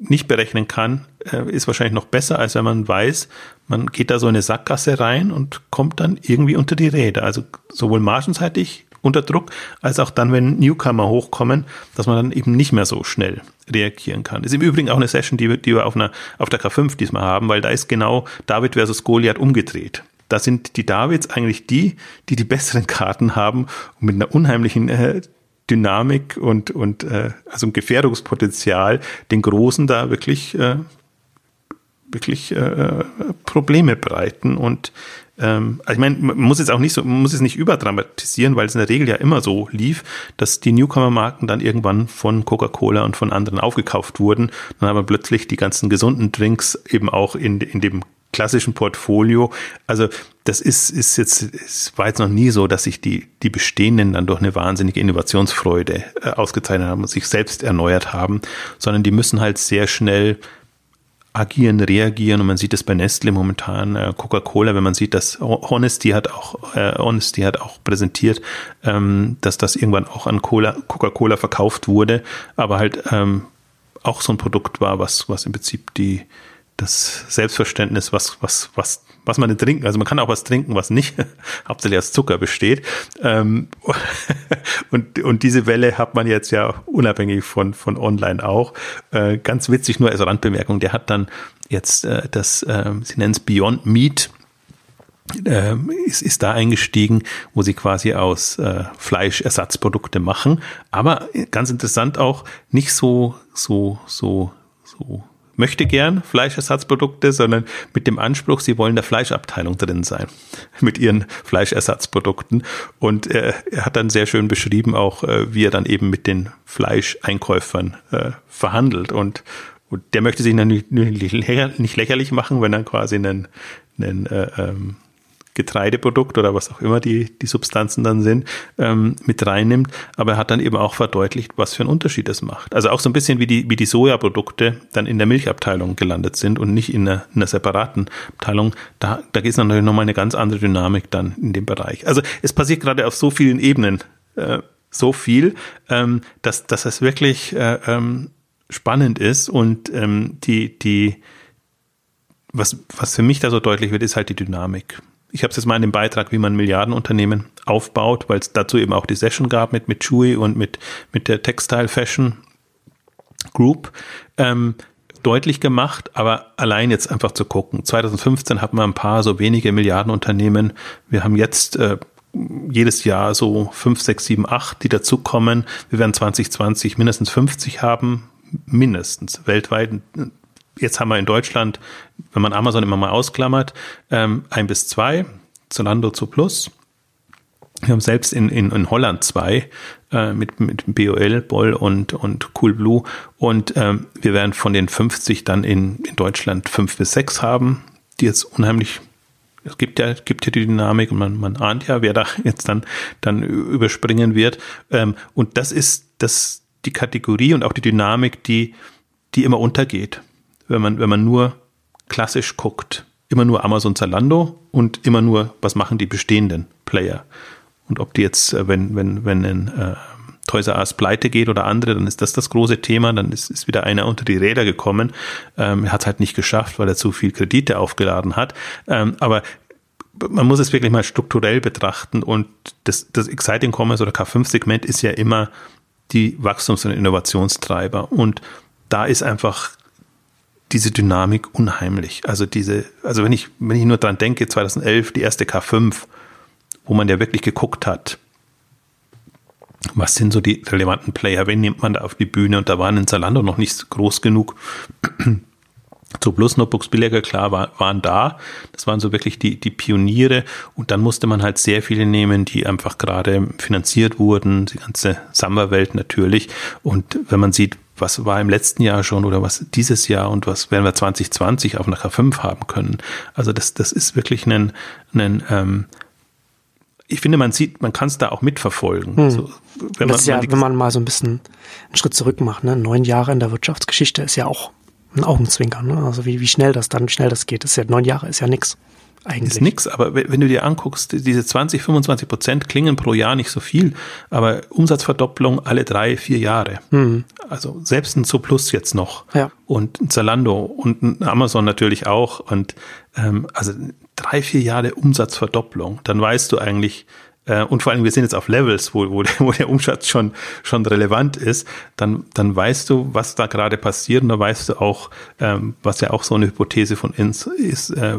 nicht berechnen kann, äh, ist wahrscheinlich noch besser, als wenn man weiß, man geht da so eine Sackgasse rein und kommt dann irgendwie unter die Räder. Also sowohl margenseitig unter Druck, als auch dann, wenn Newcomer hochkommen, dass man dann eben nicht mehr so schnell reagieren kann. Ist im Übrigen auch eine Session, die wir, die wir auf, einer, auf der K5 diesmal haben, weil da ist genau David versus Goliath umgedreht. Da sind die Davids eigentlich die, die die besseren Karten haben und mit einer unheimlichen äh, Dynamik und, und äh, also ein Gefährdungspotenzial den Großen da wirklich, äh, wirklich äh, Probleme bereiten und ähm, also ich meine, man muss jetzt auch nicht so, man muss es nicht überdramatisieren, weil es in der Regel ja immer so lief, dass die Newcomer-Marken dann irgendwann von Coca-Cola und von anderen aufgekauft wurden. Dann aber plötzlich die ganzen gesunden Drinks eben auch in, in dem klassischen Portfolio. Also das ist, ist jetzt, es war jetzt noch nie so, dass sich die, die bestehenden dann durch eine wahnsinnige Innovationsfreude äh, ausgezeichnet haben und sich selbst erneuert haben, sondern die müssen halt sehr schnell agieren, reagieren. Und man sieht es bei Nestle momentan, äh, Coca-Cola, wenn man sieht, dass Honesty hat auch äh, Honesty hat auch präsentiert, ähm, dass das irgendwann auch an Coca-Cola verkauft wurde, aber halt ähm, auch so ein Produkt war, was was im Prinzip die das Selbstverständnis, was was was was man denn trinken, also man kann auch was trinken, was nicht hauptsächlich aus Zucker besteht. Ähm, und, und diese Welle hat man jetzt ja unabhängig von, von online auch. Äh, ganz witzig, nur als Randbemerkung, der hat dann jetzt äh, das, äh, sie nennen es Beyond Meat, äh, ist, ist da eingestiegen, wo sie quasi aus äh, Fleischersatzprodukte machen. Aber ganz interessant auch, nicht so, so, so, so möchte gern Fleischersatzprodukte, sondern mit dem Anspruch, sie wollen der Fleischabteilung drin sein mit ihren Fleischersatzprodukten. Und äh, er hat dann sehr schön beschrieben auch, äh, wie er dann eben mit den Fleischeinkäufern äh, verhandelt und und der möchte sich natürlich nicht lächerlich machen, wenn er quasi einen, einen äh, ähm, Getreideprodukt oder was auch immer die, die Substanzen dann sind, ähm, mit reinnimmt. Aber er hat dann eben auch verdeutlicht, was für einen Unterschied das macht. Also auch so ein bisschen wie die, wie die Sojaprodukte dann in der Milchabteilung gelandet sind und nicht in einer, in einer separaten Abteilung. Da, da geht es natürlich nochmal eine ganz andere Dynamik dann in dem Bereich. Also es passiert gerade auf so vielen Ebenen äh, so viel, ähm, dass, dass es wirklich äh, ähm, spannend ist und ähm, die, die, was, was für mich da so deutlich wird, ist halt die Dynamik ich habe es jetzt mal in dem Beitrag, wie man Milliardenunternehmen aufbaut, weil es dazu eben auch die Session gab mit, mit Chewy und mit, mit der Textile Fashion Group, ähm, deutlich gemacht, aber allein jetzt einfach zu gucken. 2015 hatten wir ein paar so wenige Milliardenunternehmen. Wir haben jetzt äh, jedes Jahr so fünf, sechs, sieben, acht, die dazukommen. Wir werden 2020 mindestens 50 haben, mindestens weltweit jetzt haben wir in Deutschland, wenn man Amazon immer mal ausklammert, ähm, ein bis zwei, Zalando zu Plus. Wir haben selbst in, in, in Holland zwei äh, mit, mit BOL, Boll und, und Coolblue. Und ähm, wir werden von den 50 dann in, in Deutschland fünf bis sechs haben, die jetzt unheimlich es gibt ja, gibt ja die Dynamik und man, man ahnt ja, wer da jetzt dann, dann überspringen wird. Ähm, und das ist das, die Kategorie und auch die Dynamik, die, die immer untergeht wenn man, wenn man nur klassisch guckt. Immer nur Amazon Zalando und immer nur, was machen die bestehenden Player. Und ob die jetzt, äh, wenn, wenn, wenn ein äh, Toys R Us pleite geht oder andere, dann ist das das große Thema. Dann ist, ist wieder einer unter die Räder gekommen. Ähm, er hat es halt nicht geschafft, weil er zu viel Kredite aufgeladen hat. Ähm, aber man muss es wirklich mal strukturell betrachten und das, das Exciting Commerce oder K5-Segment ist ja immer die Wachstums- und Innovationstreiber. Und da ist einfach diese Dynamik unheimlich. Also diese, also wenn ich, wenn ich nur dran denke, 2011, die erste K5, wo man ja wirklich geguckt hat, was sind so die relevanten Player, wen nimmt man da auf die Bühne? Und da waren in Zalando noch nicht groß genug. So Plus Notebooks billiger, klar, war, waren da. Das waren so wirklich die, die Pioniere. Und dann musste man halt sehr viele nehmen, die einfach gerade finanziert wurden. Die ganze Samba-Welt natürlich. Und wenn man sieht, was war im letzten Jahr schon oder was dieses Jahr und was werden wir 2020 auf einer K5 haben können. Also das, das ist wirklich ein, ein ähm, ich finde, man sieht, man kann es da auch mitverfolgen. Hm. So, wenn, man, ja, wenn man mal so ein bisschen einen Schritt zurück macht, ne? neun Jahre in der Wirtschaftsgeschichte ist ja auch ein Augenzwinkern. Ne? Also wie, wie schnell das dann, wie schnell das geht, das ist ja neun Jahre, ist ja nix eigentlich. Ist nix, aber wenn du dir anguckst, diese 20, 25 Prozent klingen pro Jahr nicht so viel, aber Umsatzverdopplung alle drei, vier Jahre. Mhm. Also selbst ein Plus jetzt noch. Ja. Und ein Zalando und ein Amazon natürlich auch. Und ähm, also drei, vier Jahre Umsatzverdopplung, dann weißt du eigentlich, äh, und vor allem wir sind jetzt auf Levels, wo, wo, wo der Umsatz schon, schon relevant ist, dann, dann weißt du, was da gerade passiert und da weißt du auch, ähm, was ja auch so eine Hypothese von uns ist, äh,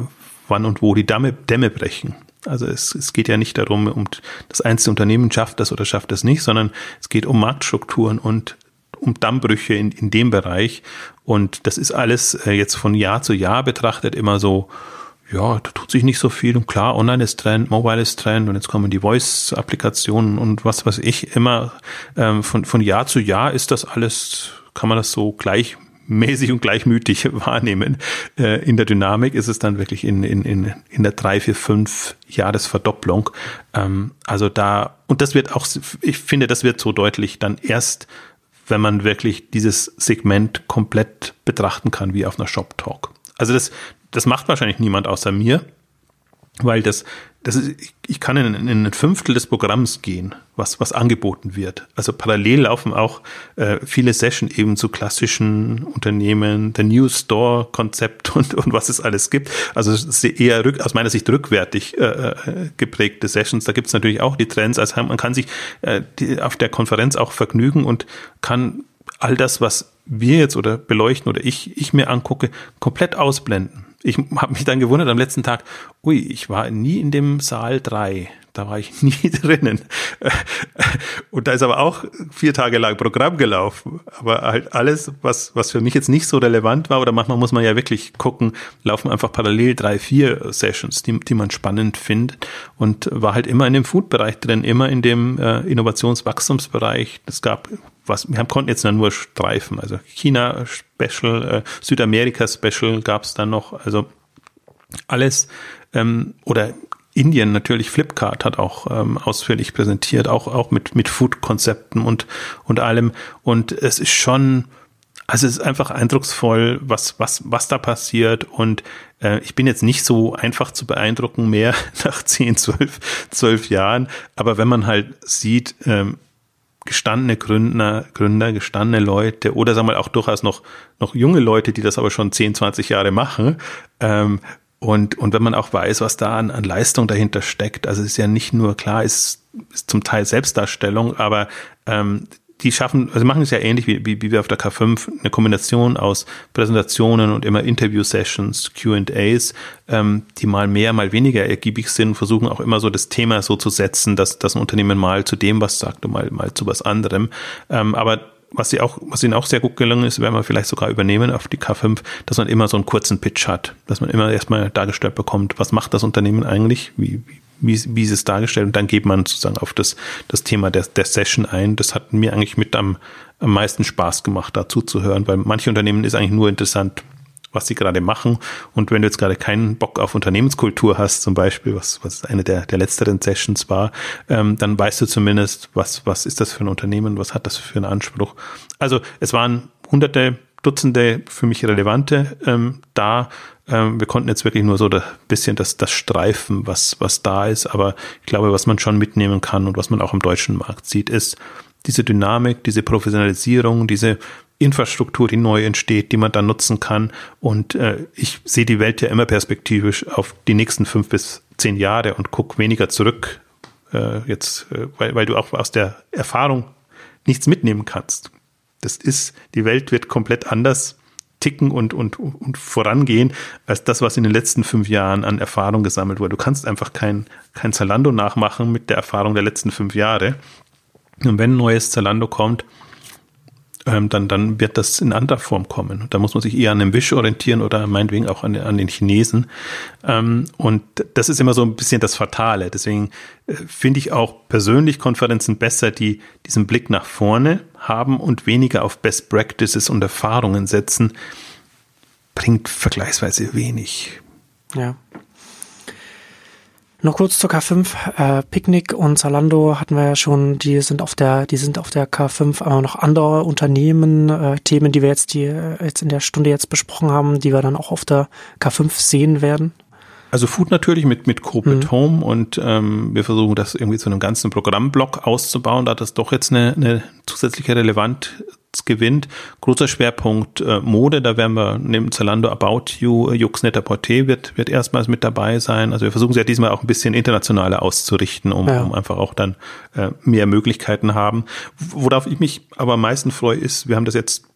wann und wo die Dämme, Dämme brechen. Also es, es geht ja nicht darum, um das einzelne Unternehmen schafft das oder schafft das nicht, sondern es geht um Marktstrukturen und um Dammbrüche in, in dem Bereich. Und das ist alles äh, jetzt von Jahr zu Jahr betrachtet immer so, ja, da tut sich nicht so viel. Und klar, online ist Trend, Mobile ist Trend und jetzt kommen die Voice-Applikationen und was weiß ich. Immer ähm, von, von Jahr zu Jahr ist das alles, kann man das so gleich mäßig und gleichmütig wahrnehmen. Äh, in der Dynamik ist es dann wirklich in, in, in, in der drei, vier, fünf Jahresverdopplung. Ähm, also da, und das wird auch, ich finde, das wird so deutlich dann erst, wenn man wirklich dieses Segment komplett betrachten kann, wie auf einer Shop Talk. Also das, das macht wahrscheinlich niemand außer mir, weil das, das ist, ich kann in, in ein Fünftel des Programms gehen, was, was angeboten wird. Also parallel laufen auch äh, viele Sessions eben zu klassischen Unternehmen, der New Store Konzept und, und was es alles gibt. Also es ist eher rück, aus meiner Sicht rückwärtig äh, äh geprägte Sessions. Da gibt es natürlich auch die Trends. Also man kann sich äh, die, auf der Konferenz auch vergnügen und kann all das, was wir jetzt oder beleuchten oder ich, ich mir angucke, komplett ausblenden ich habe mich dann gewundert am letzten Tag, ui, ich war nie in dem Saal 3. Da war ich nie drinnen. Und da ist aber auch vier Tage lang Programm gelaufen. Aber halt alles, was, was für mich jetzt nicht so relevant war, oder manchmal muss man ja wirklich gucken, laufen einfach parallel drei, vier Sessions, die, die man spannend findet. Und war halt immer in dem Food-Bereich drin, immer in dem äh, Innovationswachstumsbereich. Es gab was, wir konnten jetzt nur streifen. Also China Special, äh, Südamerika Special gab es dann noch. Also alles ähm, oder Indien natürlich Flipkart hat auch ähm, ausführlich präsentiert, auch auch mit mit Food-Konzepten und und allem. Und es ist schon, also es ist einfach eindrucksvoll, was was was da passiert. Und äh, ich bin jetzt nicht so einfach zu beeindrucken mehr nach 10, 12, 12 Jahren. Aber wenn man halt sieht, ähm, gestandene Gründer, Gründer, gestandene Leute oder sagen wir auch durchaus noch, noch junge Leute, die das aber schon 10, 20 Jahre machen. Ähm, und, und wenn man auch weiß, was da an, an Leistung dahinter steckt, also ist ja nicht nur klar, ist, ist zum Teil Selbstdarstellung, aber ähm, die schaffen, also machen es ja ähnlich wie, wie, wie wir auf der K5, eine Kombination aus Präsentationen und immer Interview-Sessions, QAs, ähm, die mal mehr, mal weniger ergiebig sind, versuchen auch immer so das Thema so zu setzen, dass, dass ein Unternehmen mal zu dem was sagt und mal, mal zu was anderem. Ähm, aber was sie auch, was ihnen auch sehr gut gelungen ist, werden wir vielleicht sogar übernehmen auf die K5, dass man immer so einen kurzen Pitch hat, dass man immer erstmal dargestellt bekommt, was macht das Unternehmen eigentlich, wie, wie wie, ist es dargestellt und dann geht man sozusagen auf das, das Thema der, der Session ein. Das hat mir eigentlich mit am, am meisten Spaß gemacht, dazu zu hören, weil manche Unternehmen ist eigentlich nur interessant, was sie gerade machen. Und wenn du jetzt gerade keinen Bock auf Unternehmenskultur hast, zum Beispiel, was, was eine der, der letzteren Sessions war, ähm, dann weißt du zumindest, was, was ist das für ein Unternehmen, was hat das für einen Anspruch. Also es waren hunderte, Dutzende für mich relevante ähm, da. Ähm, wir konnten jetzt wirklich nur so ein bisschen das, das streifen, was, was da ist. Aber ich glaube, was man schon mitnehmen kann und was man auch im deutschen Markt sieht, ist diese Dynamik, diese Professionalisierung, diese Infrastruktur, die neu entsteht, die man dann nutzen kann. Und äh, ich sehe die Welt ja immer perspektivisch auf die nächsten fünf bis zehn Jahre und gucke weniger zurück, äh, jetzt, äh, weil, weil du auch aus der Erfahrung nichts mitnehmen kannst. Das ist, die Welt wird komplett anders ticken und, und, und vorangehen, als das, was in den letzten fünf Jahren an Erfahrung gesammelt wurde. Du kannst einfach kein, kein Zalando nachmachen mit der Erfahrung der letzten fünf Jahre. Und wenn ein neues Zalando kommt, ähm, dann, dann wird das in anderer Form kommen. Da muss man sich eher an dem Wisch orientieren oder meinetwegen auch an, an den Chinesen. Ähm, und das ist immer so ein bisschen das Fatale. Deswegen äh, finde ich auch persönlich Konferenzen besser, die diesen Blick nach vorne haben und weniger auf Best Practices und Erfahrungen setzen. Bringt vergleichsweise wenig. Ja. Noch kurz zur K5. Äh, Picknick und Zalando hatten wir ja schon, die sind auf der, die sind auf der K5, aber noch andere Unternehmen, äh, Themen, die wir jetzt, die äh, jetzt in der Stunde jetzt besprochen haben, die wir dann auch auf der K5 sehen werden. Also Food natürlich mit, mit Corporate mhm. Home und ähm, wir versuchen das irgendwie zu einem ganzen Programmblock auszubauen, da das doch jetzt eine, eine zusätzliche Relevanz gewinnt. Großer Schwerpunkt äh, Mode, da werden wir neben Zalando About You, äh, Jux Netter Porté wird, wird erstmals mit dabei sein. Also wir versuchen es ja diesmal auch ein bisschen internationaler auszurichten, um, ja. um einfach auch dann äh, mehr Möglichkeiten haben. Worauf ich mich aber am meisten freue, ist, wir haben das jetzt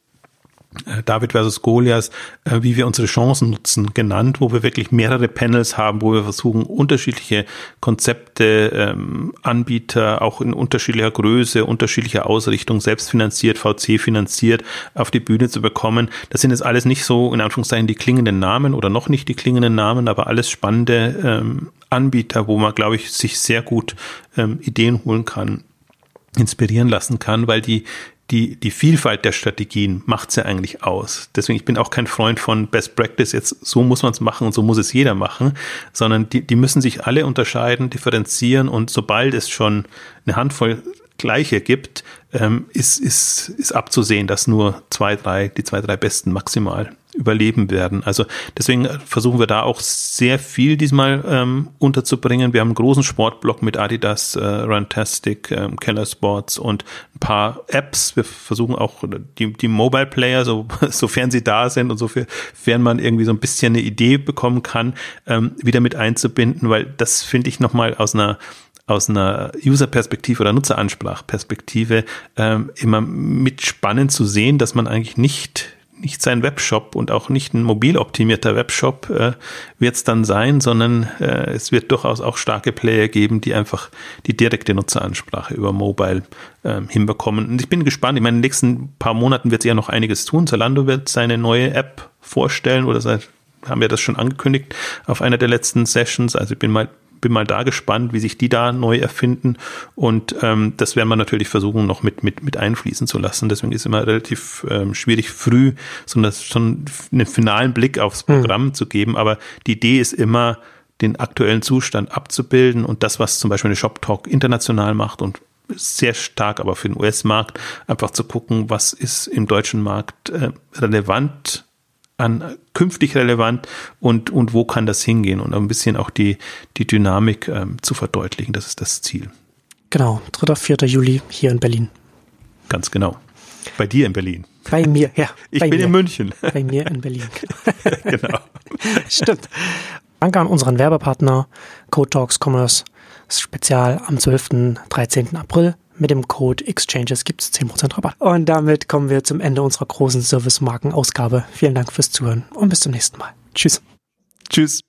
David versus Goliath, äh, wie wir unsere Chancen nutzen, genannt, wo wir wirklich mehrere Panels haben, wo wir versuchen, unterschiedliche Konzepte, ähm, Anbieter, auch in unterschiedlicher Größe, unterschiedlicher Ausrichtung, selbstfinanziert, VC finanziert, auf die Bühne zu bekommen. Das sind jetzt alles nicht so, in Anführungszeichen, die klingenden Namen oder noch nicht die klingenden Namen, aber alles spannende ähm, Anbieter, wo man, glaube ich, sich sehr gut ähm, Ideen holen kann inspirieren lassen kann, weil die die, die Vielfalt der Strategien macht's ja eigentlich aus. Deswegen, ich bin auch kein Freund von Best Practice, jetzt so muss man es machen und so muss es jeder machen, sondern die, die müssen sich alle unterscheiden, differenzieren und sobald es schon eine Handvoll Gleiche gibt, ähm, ist, ist, ist abzusehen, dass nur zwei, drei, die zwei, drei Besten maximal überleben werden. Also deswegen versuchen wir da auch sehr viel diesmal ähm, unterzubringen. Wir haben einen großen Sportblock mit Adidas, äh, Runtastic, ähm, Keller Sports und ein paar Apps. Wir versuchen auch die, die Mobile Player, so, sofern sie da sind und sofern man irgendwie so ein bisschen eine Idee bekommen kann, ähm, wieder mit einzubinden, weil das finde ich nochmal aus einer aus einer User-Perspektive oder Nutzeransprachperspektive ähm, immer mit spannend zu sehen, dass man eigentlich nicht nicht sein Webshop und auch nicht ein mobil optimierter Webshop äh, wird es dann sein, sondern äh, es wird durchaus auch starke Player geben, die einfach die direkte Nutzeransprache über Mobile äh, hinbekommen. Und ich bin gespannt. Ich meine, in den nächsten paar Monaten wird es ja noch einiges tun. Zalando wird seine neue App vorstellen oder seit haben wir das schon angekündigt auf einer der letzten Sessions. Also ich bin mal bin mal da gespannt, wie sich die da neu erfinden. Und ähm, das werden wir natürlich versuchen, noch mit, mit, mit einfließen zu lassen. Deswegen ist es immer relativ ähm, schwierig, früh so eine, schon einen finalen Blick aufs hm. Programm mhm. zu geben. Aber die Idee ist immer, den aktuellen Zustand abzubilden und das, was zum Beispiel eine Shop Talk international macht und sehr stark aber für den US-Markt, einfach zu gucken, was ist im deutschen Markt äh, relevant an künftig relevant und, und wo kann das hingehen und ein bisschen auch die, die Dynamik ähm, zu verdeutlichen. Das ist das Ziel. Genau, 3. 4. Juli hier in Berlin. Ganz genau. Bei dir in Berlin. Bei mir, ja. Ich bin mir. in München. Bei mir in Berlin. genau. Stimmt. Danke an unseren Werbepartner Code Talks Commerce Spezial am 12. 13. April mit dem Code Exchanges gibt es 10% Rabatt. Und damit kommen wir zum Ende unserer großen Service-Marken-Ausgabe. Vielen Dank fürs Zuhören und bis zum nächsten Mal. Tschüss. Tschüss.